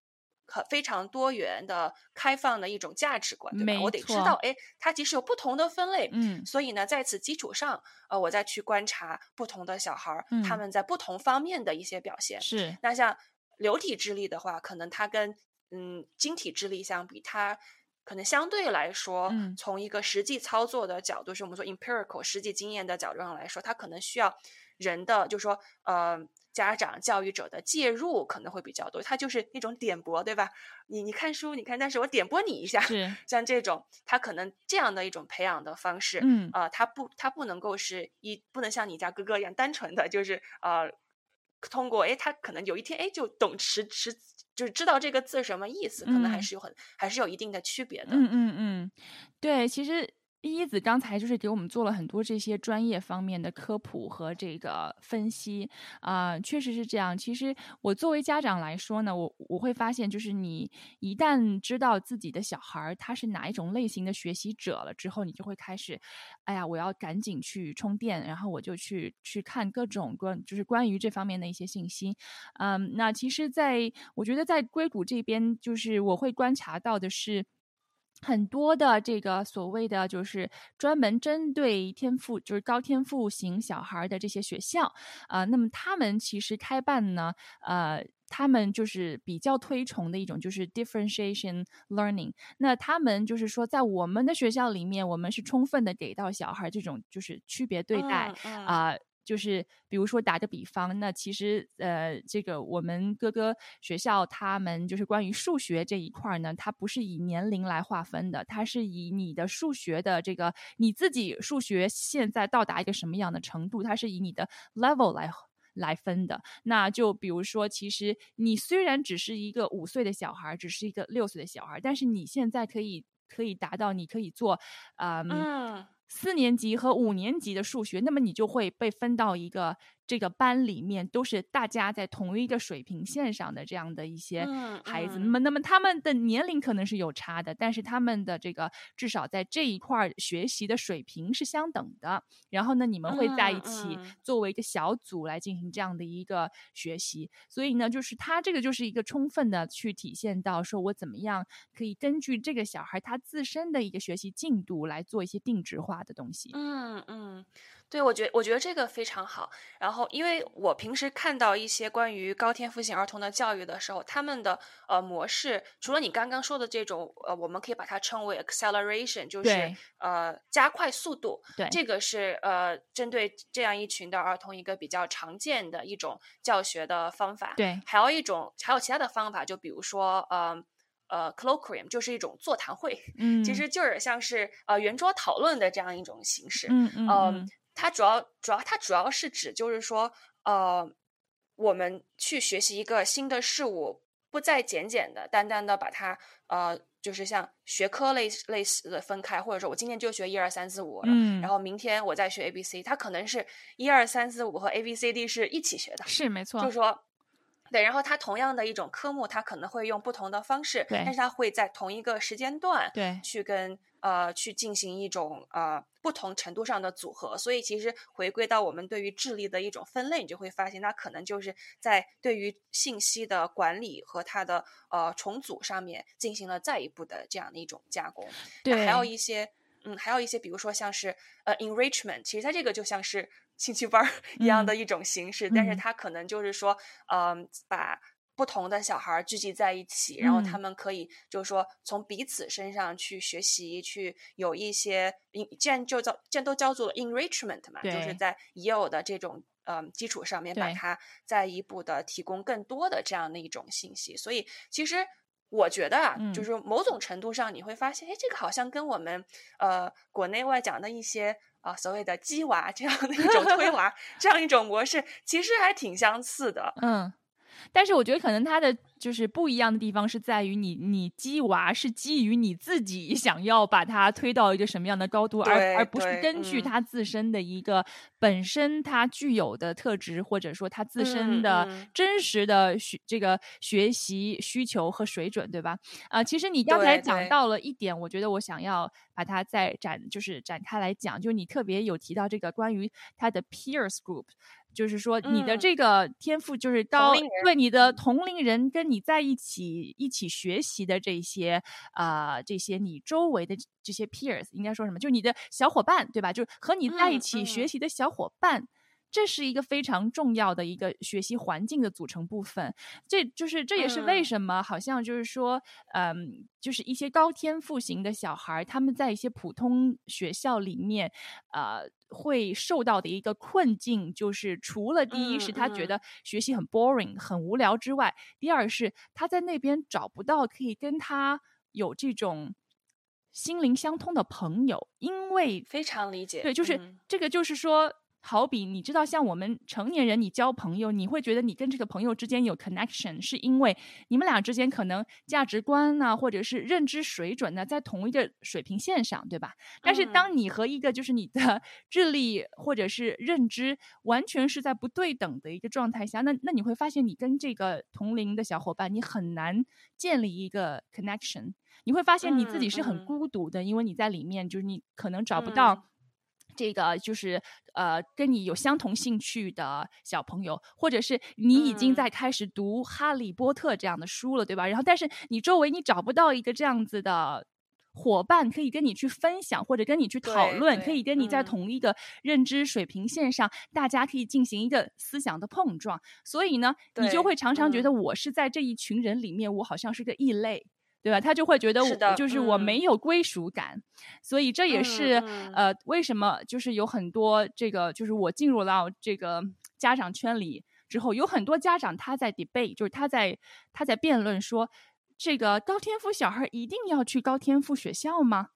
很非常多元的、开放的一种价值观，对吧？我得知道，哎，它其实有不同的分类，
嗯，
所以呢，在此基础上，呃，我再去观察不同的小孩儿，他们在不同方面的一些表现。
是，
那像流体智力的话，可能它跟嗯晶体智力相比，它可能相对来说，从一个实际操作的角度，是我们说 empirical 实际经验的角度上来说，它可能需要人的，就是说，呃。家长、教育者的介入可能会比较多，他就是那种点拨，对吧？你你看书，你看，但是我点拨你一下，
是
像这种，他可能这样的一种培养的方式，
嗯
啊，他不，他不能够是一，不能像你家哥哥一样单纯的，就是呃，通过，哎，他可能有一天，哎，就懂识识，就是知道这个字什么意思，可能还是有很，还是有一定的区别的。
嗯嗯嗯，对，其实。一子刚才就是给我们做了很多这些专业方面的科普和这个分析啊，确实是这样。其实我作为家长来说呢，我我会发现，就是你一旦知道自己的小孩他是哪一种类型的学习者了之后，你就会开始，哎呀，我要赶紧去充电，然后我就去去看各种关就是关于这方面的一些信息。嗯，那其实在我觉得在硅谷这边，就是我会观察到的是。很多的这个所谓的就是专门针对天赋，就是高天赋型小孩的这些学校啊，那么他们其实开办呢，呃，他们就是比较推崇的一种就是 differentiation learning。那他们就是说，在我们的学校里面，我们是充分的给到小孩这种就是区别对待啊。就是比如说打个比方，那其实呃，这个我们各个学校他们就是关于数学这一块呢，它不是以年龄来划分的，它是以你的数学的这个你自己数学现在到达一个什么样的程度，它是以你的 level 来来分的。那就比如说，其实你虽然只是一个五岁的小孩，只是一个六岁的小孩，但是你现在可以可以达到，你可以做啊。四年级和五年级的数学，那么你就会被分到一个。这个班里面都是大家在同一个水平线上的这样的一些孩子，那么那么他们的年龄可能是有差的，但是他们的这个至少在这一块学习的水平是相等的。然后呢，你们会在一起作为一个小组来进行这样的一个学习。所以呢，就是他这个就是一个充分的去体现到说我怎么样可以根据这个小孩他自身的一个学习进度来做一些定制化的东西。
嗯嗯。对，我觉我觉得这个非常好。然后，因为我平时看到一些关于高天赋型儿童的教育的时候，他们的呃模式，除了你刚刚说的这种，呃，我们可以把它称为 acceleration，就是呃加快速度。
对，
这个是呃针对这样一群的儿童一个比较常见的一种教学的方法。
对，
还有一种，还有其他的方法，就比如说呃呃 colloquium，就是一种座谈会。嗯，其实就是像是呃圆桌讨论的这样一种形式。
嗯嗯。
它主要主要它主要是指就是说，呃，我们去学习一个新的事物，不再简简的、单单的把它呃，就是像学科类类似的分开，或者说我今天就学一二三四五，嗯，然后明天我再学 A B C，它可能是一二三四五和 A B C D 是一起学的，
是没错，
就是说，对，然后它同样的一种科目，它可能会用不同的方式，
对，
但是它会在同一个时间段，
对，
去跟。呃，去进行一种呃不同程度上的组合，所以其实回归到我们对于智力的一种分类，你就会发现，它可能就是在对于信息的管理和它的呃重组上面进行了再一步的这样的一种加工。
对，
还有一些，嗯，还有一些，比如说像是呃 enrichment，其实它这个就像是 兴趣班一样的一种形式，但是它可能就是说，嗯，把。不同的小孩聚集在一起，然后他们可以就是说从彼此身上去学习，去有一些，既然就叫既然都叫做 enrichment 嘛，就是在已有的这种嗯基础上面，把它再一步的提供更多的这样的一种信息。所以其实我觉得啊，就是某种程度上你会发现，哎，这个好像跟我们呃国内外讲的一些啊所谓的鸡娃这样的一种推 娃这样一种模式，其实还挺相似的。
嗯。但是我觉得可能它的就是不一样的地方是在于你你鸡娃是基于你自己 想要把它推到一个什么样的高度，而而不是根据它自身的一个本身它具有的特质，或者说它自身的真实的学这个学习需求和水准，对吧？啊，其实你刚才讲到了一点，我觉得我想要把它再展就是展开来讲，就是你特别有提到这个关于它的 peers group。就是说，你的这个天赋就是到，对你的同龄人跟你在一起一起学习的这些啊，这些你周围的这些 peers，应该说什么？就你的小伙伴，对吧？就和你在一起学习的小伙伴。这是一个非常重要的一个学习环境的组成部分，这就是这也是为什么好像就是说，嗯，就是一些高天赋型的小孩，他们在一些普通学校里面，呃，会受到的一个困境，就是除了第一是他觉得学习很 boring 很无聊之外，第二是他在那边找不到可以跟他有这种心灵相通的朋友，因为
非常理解，
对，就是这个就是说。好比你知道，像我们成年人，你交朋友，你会觉得你跟这个朋友之间有 connection，是因为你们俩之间可能价值观呢，或者是认知水准呢，在同一个水平线上，对吧？但是当你和一个就是你的 智力或者是认知完全是在不对等的一个状态下，那那你会发现，你跟这个同龄的小伙伴，你很难建立一个 connection。你会发现你自己是很孤独的，因为你在里面就是你可能找不到。这个就是呃，跟你有相同兴趣的小朋友，或者是你已经在开始读《哈利波特》这样的书了，对吧？然后，但是你周围你找不到一个这样子的伙伴，可以跟你去分享，或者跟你去讨论，可以跟你在同一个认知水平线上，大家可以进行一个思想的碰撞。所以呢，你就会常常觉得我是在这一群人里面，我好像是个异类。对吧？他就会觉得我就是我没有归属感，所以这也是呃为什么就是有很多这个就是我进入到这个家长圈里之后，有很多家长他在 debate，就是他在他在辩论说，这个高天赋小孩一定要去高天赋学校吗？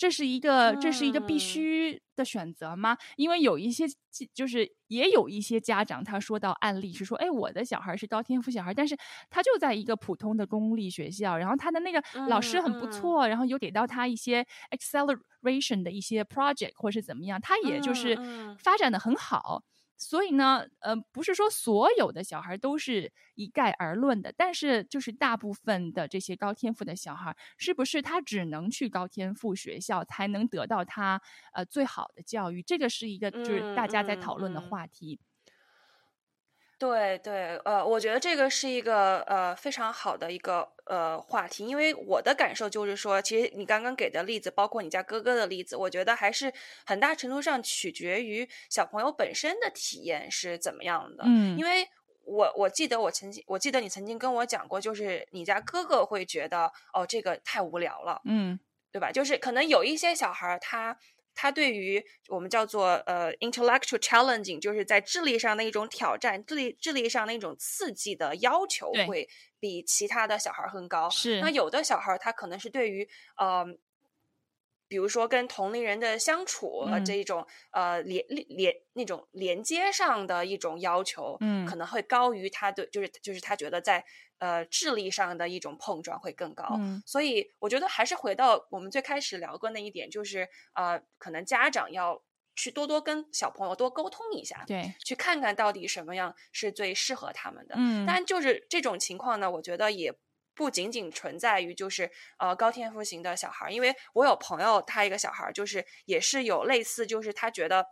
这是一个这是一个必须的选择吗？因为有一些就是也有一些家长他说到案例是说，哎，我的小孩是高天赋小孩，但是他就在一个普通的公立学校，然后他的那个老师很不错，然后有给到他一些 acceleration 的一些 project 或是怎么样，他也就是发展的很好。所以呢，呃，不是说所有的小孩都是一概而论的，但是就是大部分的这些高天赋的小孩，是不是他只能去高天赋学校才能得到他呃最好的教育？这个是一个就是大家在讨论的话题。
对对，呃，我觉得这个是一个呃非常好的一个呃话题，因为我的感受就是说，其实你刚刚给的例子，包括你家哥哥的例子，我觉得还是很大程度上取决于小朋友本身的体验是怎么样的。
嗯，
因为我我记得我曾经，我记得你曾经跟我讲过，就是你家哥哥会觉得哦，这个太无聊了，
嗯，
对吧？就是可能有一些小孩儿他。他对于我们叫做呃 intellectual challenging，就是在智力上的一种挑战，智力智力上的一种刺激的要求会比其他的小孩更高。
是，
那有的小孩他可能是对于呃，比如说跟同龄人的相处这一种呃连连那种连接上的一种要求，
嗯，
可能会高于他的，就是就是他觉得在。呃，智力上的一种碰撞会更高，所以我觉得还是回到我们最开始聊过那一点，就是呃，可能家长要去多多跟小朋友多沟通一下，
对，
去看看到底什么样是最适合他们的。
嗯，
但就是这种情况呢，我觉得也不仅仅存在于就是呃高天赋型的小孩，因为我有朋友，他一个小孩就是也是有类似，就是他觉得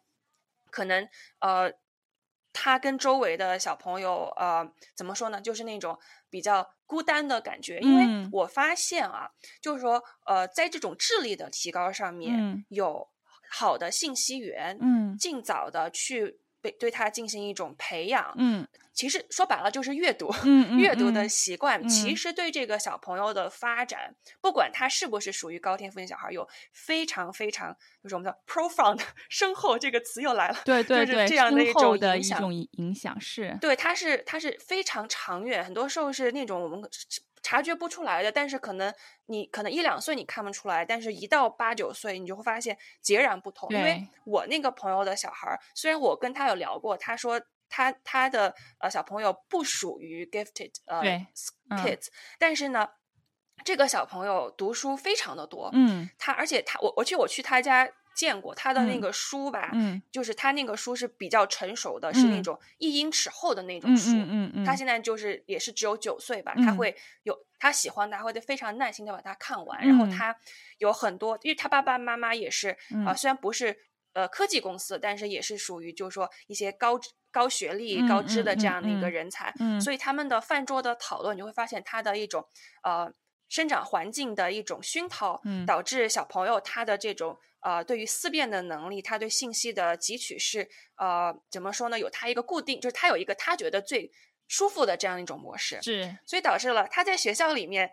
可能呃。他跟周围的小朋友，呃，怎么说呢？就是那种比较孤单的感觉。因为我发现啊，就是说，呃，在这种智力的提高上面，有好的信息源，
嗯，
尽早的去。被对他进行一种培养，
嗯，
其实说白了就是阅读，
嗯
阅读的习惯，其实对这个小朋友的发展，不管他是不是属于高天赋型小孩，有非常非常就是我们叫 profound 深厚这个词又来了，
对对
对，这样的一种
影响，影响是。
对，它是它是非常长远，很多时候是那种我们。察觉不出来的，但是可能你可能一两岁你看不出来，但是一到八九岁，你就会发现截然不同。因为我那个朋友的小孩，虽然我跟他有聊过，他说他他的呃小朋友不属于 gifted 呃 kids，但是呢，这个小朋友读书非常的多，
嗯，
他而且他我我去我去他家。见过他的那个书吧，
嗯，
就是他那个书是比较成熟的，是那种一英尺厚的那种书。
嗯嗯
他现在就是也是只有九岁吧，他会有他喜欢的，会非常耐心的把它看完。然后他有很多，因为他爸爸妈妈也是啊，虽然不是呃科技公司，但是也是属于就是说一些高高学历、高知的这样的一个人才。
嗯，
所以他们的饭桌的讨论，你会发现他的一种呃生长环境的一种熏陶，导致小朋友他的这种。呃，对于思辨的能力，他对信息的汲取是呃，怎么说呢？有他一个固定，就是他有一个他觉得最舒服的这样一种模式，
是，
所以导致了他在学校里面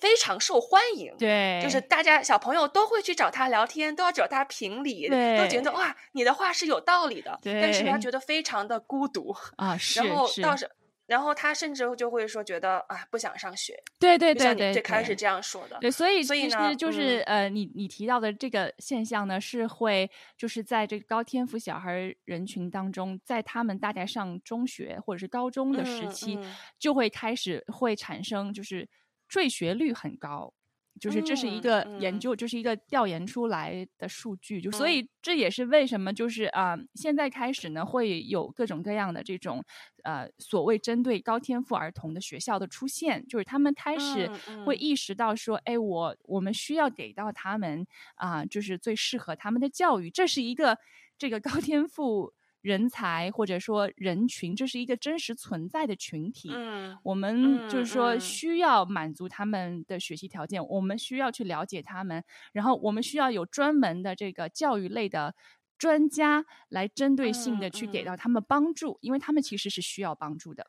非常受欢迎。
对，
就是大家小朋友都会去找他聊天，都要找他评理，都觉得哇，你的话是有道理的。
对，
但是他觉得非常的孤独
啊，是，
然后倒是。然后他甚至就会说觉得啊不想上学，
对对对对，
你最开始这样说的，
对，所以
所以
其
呢
实就是、
嗯
呃，你你提到的这个现象呢，是会就是在这个高天赋小孩儿人群当中，在他们大概上中学或者是高中的时
嗯
期，
嗯
就会开始会产生就是坠学率很高。就是这是一
嗯
个研
嗯。
究，这是一个调研出来的数据，就所
嗯。
以这也是为什么就是啊、现在开始呢会有各种各样的这种呃所谓针对高天赋儿童的学校的出现，就是他们开始会意识到说，哎，我我们需要给到他们啊、就是最适合他们的教育，这是一个这个高天赋人才或者说人群，这是一个真实存在的群体。
嗯
我们就是说需要满足他们的学习条件，我们需要去了解他们，然后我们需要有专门的这个教育类的专家来针对性的去给到他们帮助，因为他们其实是需要帮助的。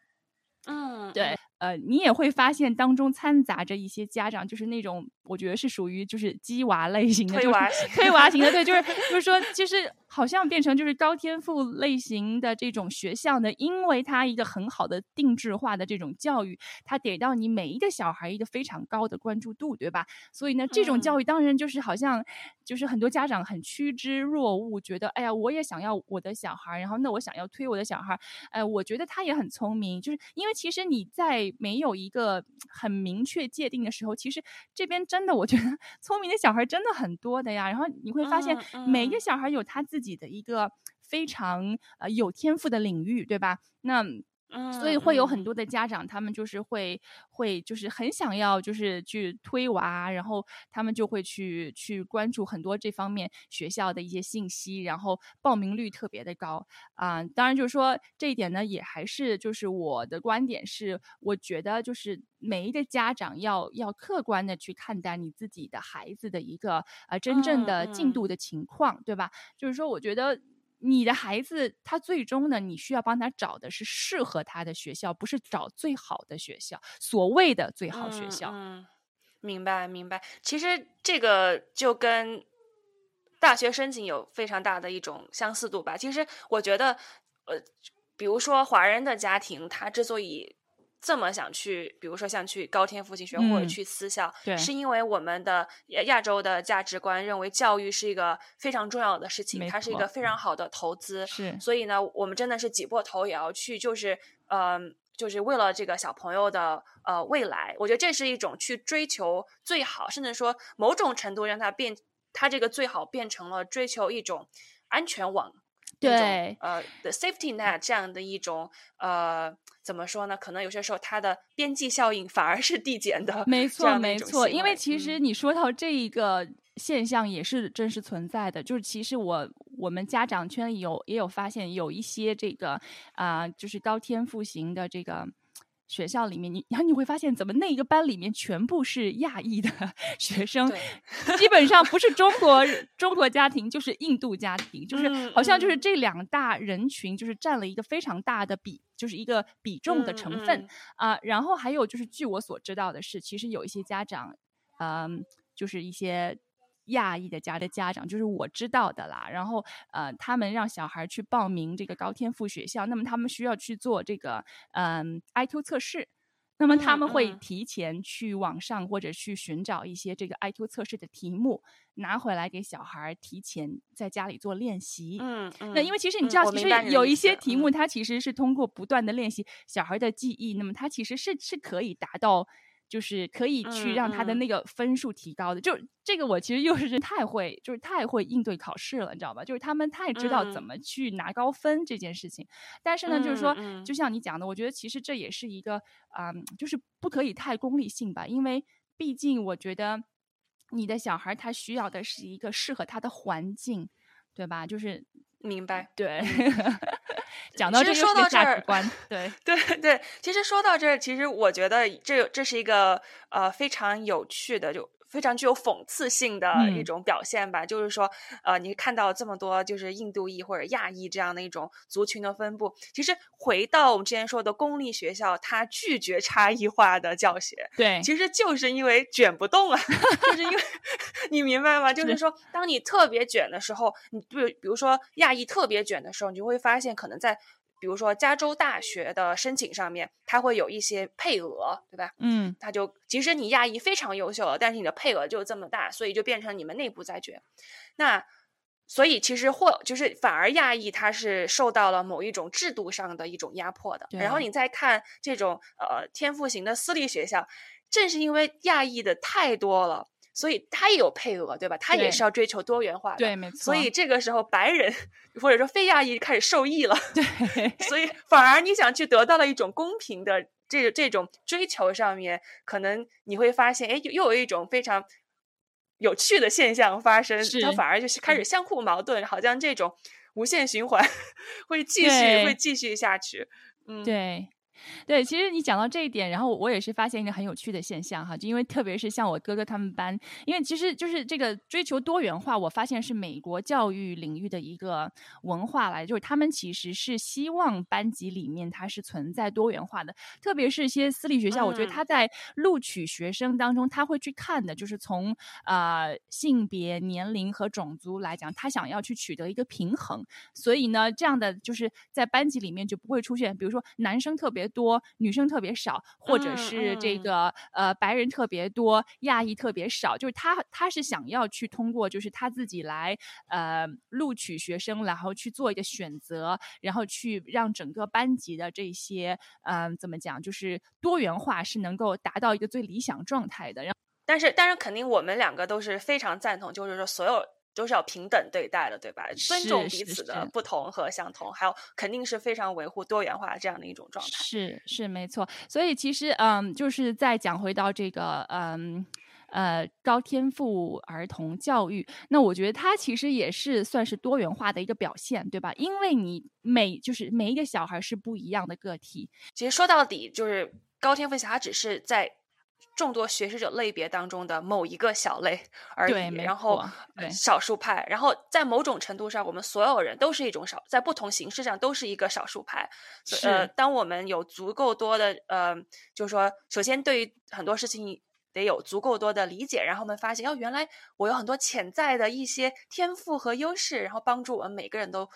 嗯，
对，呃，你也会发现当中掺杂着一些家长，就是那种我觉得是属于就是鸡娃类型的，就是
推娃型
推娃型的，对，就是就是说，其实好像变成就是高天赋类型的这种学校呢，因为它一个很好的定制化的这种教育，它给到你每一个小孩一个非常高的关注度，对吧？所以呢，这种教
嗯
育当然就是好像就是很多家长很趋之若鹜，觉得哎呀，我也想要我的小孩，然后那我想要推我的小孩，呃，我觉得他也很聪明，就是因为其实你在没有一个很明确界定的时候，其实这边真的我觉得 聪明的小孩真的很多的呀。然后你会发现
嗯
每一个
嗯
小孩有他自己的一个非常呃有天赋的领域，对吧？那
嗯，
所以会有很
嗯。
多的家长，他们就是会会就是很想要就是去推娃，然后他们就会去去关注很多这方面学校的一些信息，然后报名率特别的高。啊、当然就是说这一点呢，也还是就是我的观点是，我觉得就是每一个家长要要客观的去看待你自己的孩子的一个呃真正
嗯
的进
嗯。
度的情况，对吧？就是说，我觉得你的孩子他最终呢，你需要帮他找的是适合他的学校，不是找最好的学校，所谓的最好学校。
嗯嗯明白明白。其实这个就跟大学申请有非常大的一种相似度吧。其实我觉得，呃，比如说华人的家庭，他之所以这么想去，比如说像去高天复兴学或者
嗯
去私校，
对
是因为我们的亚亚洲的价值观认为教育是一个非常重要的事情，它是一个非常好的投资。
是
所以呢，我们真的是挤破头也要去，就是呃，就是为了这个小朋友的呃未来，我觉得这是一种去追求最好，甚至说某种程度让它变，它这个最好变成了追求一种安全网，
对
呃的 safety net 这样的一种呃怎么说呢？可能有些时候它的边际效应反而是递减的，
没错，没错，因为其实
嗯
你说到这一个现象也是真实存在的，就是其实我我们家长圈里有也有发现有一些这个啊、就是高天赋型的这个。学校里面，你然后你会发现，怎么那一个班里面全部是亚裔的 学生，基本上不是中国中国家庭，就是印度家庭，就是
嗯
好像就是
嗯
这两大人群，就是占了一个非常大的比，就是一个比重的成分。
嗯
啊、然后还有就是，据我所知道的是，其实有一些家长，嗯、就是一些亚裔的家的家长，就是我知道的啦。然后呃，他们让小孩去报名这个高天赋学校，那么他们需要去做这个嗯、IQ 测试。那么他
嗯
们会
嗯
提前去网上或者去寻找一些这个 IQ 测试的题目，拿回来给小孩儿提前在家里做练习。
嗯嗯，
那因为其实你
嗯
知道，其实有一些题目，
嗯
它其实是通过不断的练习小孩的记忆，那么它其实是是可以达到，就是可以去
嗯
让他的
嗯
那个分数提高的。就这个，我其实又是太会，就是太会应对考试了，你知道吧？就是他们太知道怎
嗯
么去拿高分这件事情。但是呢，就是说，
嗯嗯
就像你讲的，我觉得其实这也是一个啊、就是不可以太功利性吧，因为毕竟我觉得你的小孩他需要的是一个适合他的环境，对吧？就是
明白。
对，讲到这
说到这儿
对，
对 对，其实说到这儿，其实我觉得这这是一个呃非常有趣的，就非常具有讽刺性的一
嗯
种表现吧。就是说，呃，你看到这么多就是印度裔或者亚裔这样的一种族群的分布，其实回到我们之前说的公立学校，它拒绝差异化的教学，
对，
其实就是因为卷不动啊，就是因为你明白吗？就是
是
说，当你特别卷的时候，你比如比如说亚裔特别卷的时候，你就会发现可能在。比比如说加州大学的申请上面，它会有一些配额，对吧？
嗯，
它就即使你亚裔非常优秀了，但是你的配额就这么大，所以就变成你们内部在决。那所以其实或就是反而亚裔他是受到了某一种制度上的一种压迫的。然后你再看这种呃天赋型的私立学校，正是因为亚裔的太多了。所以他也有配额，对吧？他也是要追求多元化的，
对，没错。
所以这个时候，白人或者说非亚裔开始受益了，
对。
所以反而你想去得到了一种公平的这这种追求上面，可能你会发现，哎，又有一种非常有趣的现象发生，它反而就是开始相互矛盾，好像这种无限循环 会继续会继续下去。嗯，
对。对，其实你讲到这一点，然后我也是发现一个很有趣的现象哈，就因为特别是像我哥哥他们班，因为其实就是这个追求多元化，我发现是美国教育领域的一个文化来，就是他们其实是希望班级里面它是存在多元化的，特别是一些私立学校，我觉得他在录取学生当中，他会去看的就是从呃性别、年龄和种族来讲，他想要去取得一个平衡，所以呢，这样的就是在班级里面就不会出现，比如说男生特别。多女生特别少，或者是这个呃白人特别多，亚裔特别少，就是他他是想要去通过就是他自己来呃录取学生，然后去做一个选择，然后去让整个班级的这些嗯怎么讲，就是多元化是能够达到一个最理想状态的。然后，
但是但是肯定我们两个都是非常赞同，就是说所有。都是要平等对待的，对吧？尊重彼此的不同和相同，还有肯定是非常维护多元化这样的一种状态。
是是没错。所以其实嗯，就是再讲回到这个嗯呃高天赋儿童教育，那我觉得它其实也是算是多元化的一个表现，对吧？因为你每就是每一个小孩是不一样的个体。
其实说到底，就是高天赋小孩只是在。众多学习者类别当中的某一个小类而已，然后少数派，然后在某种程度上，我们所有人都是一种少，在不同形式上都是一个少数派。呃，当我们有足够多的呃，就是说，首先对于很多事情得有足够多的理解，然后我们发现，哦，原来我有很多潜在的一些天赋和优势，然后帮助我们每个人都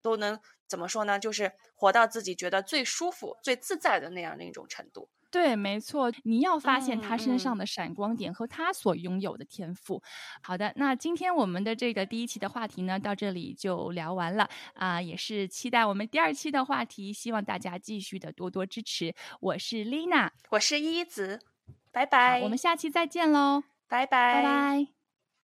都能怎么说呢？就是活到自己觉得最舒服、最自在的那样的一种程度。
对，没错，你要发现他身上的闪光点和他所拥有的天赋。好的，那今天我们的这个第一期的话题呢，到这里就聊完了啊，也是期待我们第二期的话题，希望大家继续的多多支持。我是丽娜，
我是依依子，拜拜，
我们下期再见喽，
拜
拜，拜拜。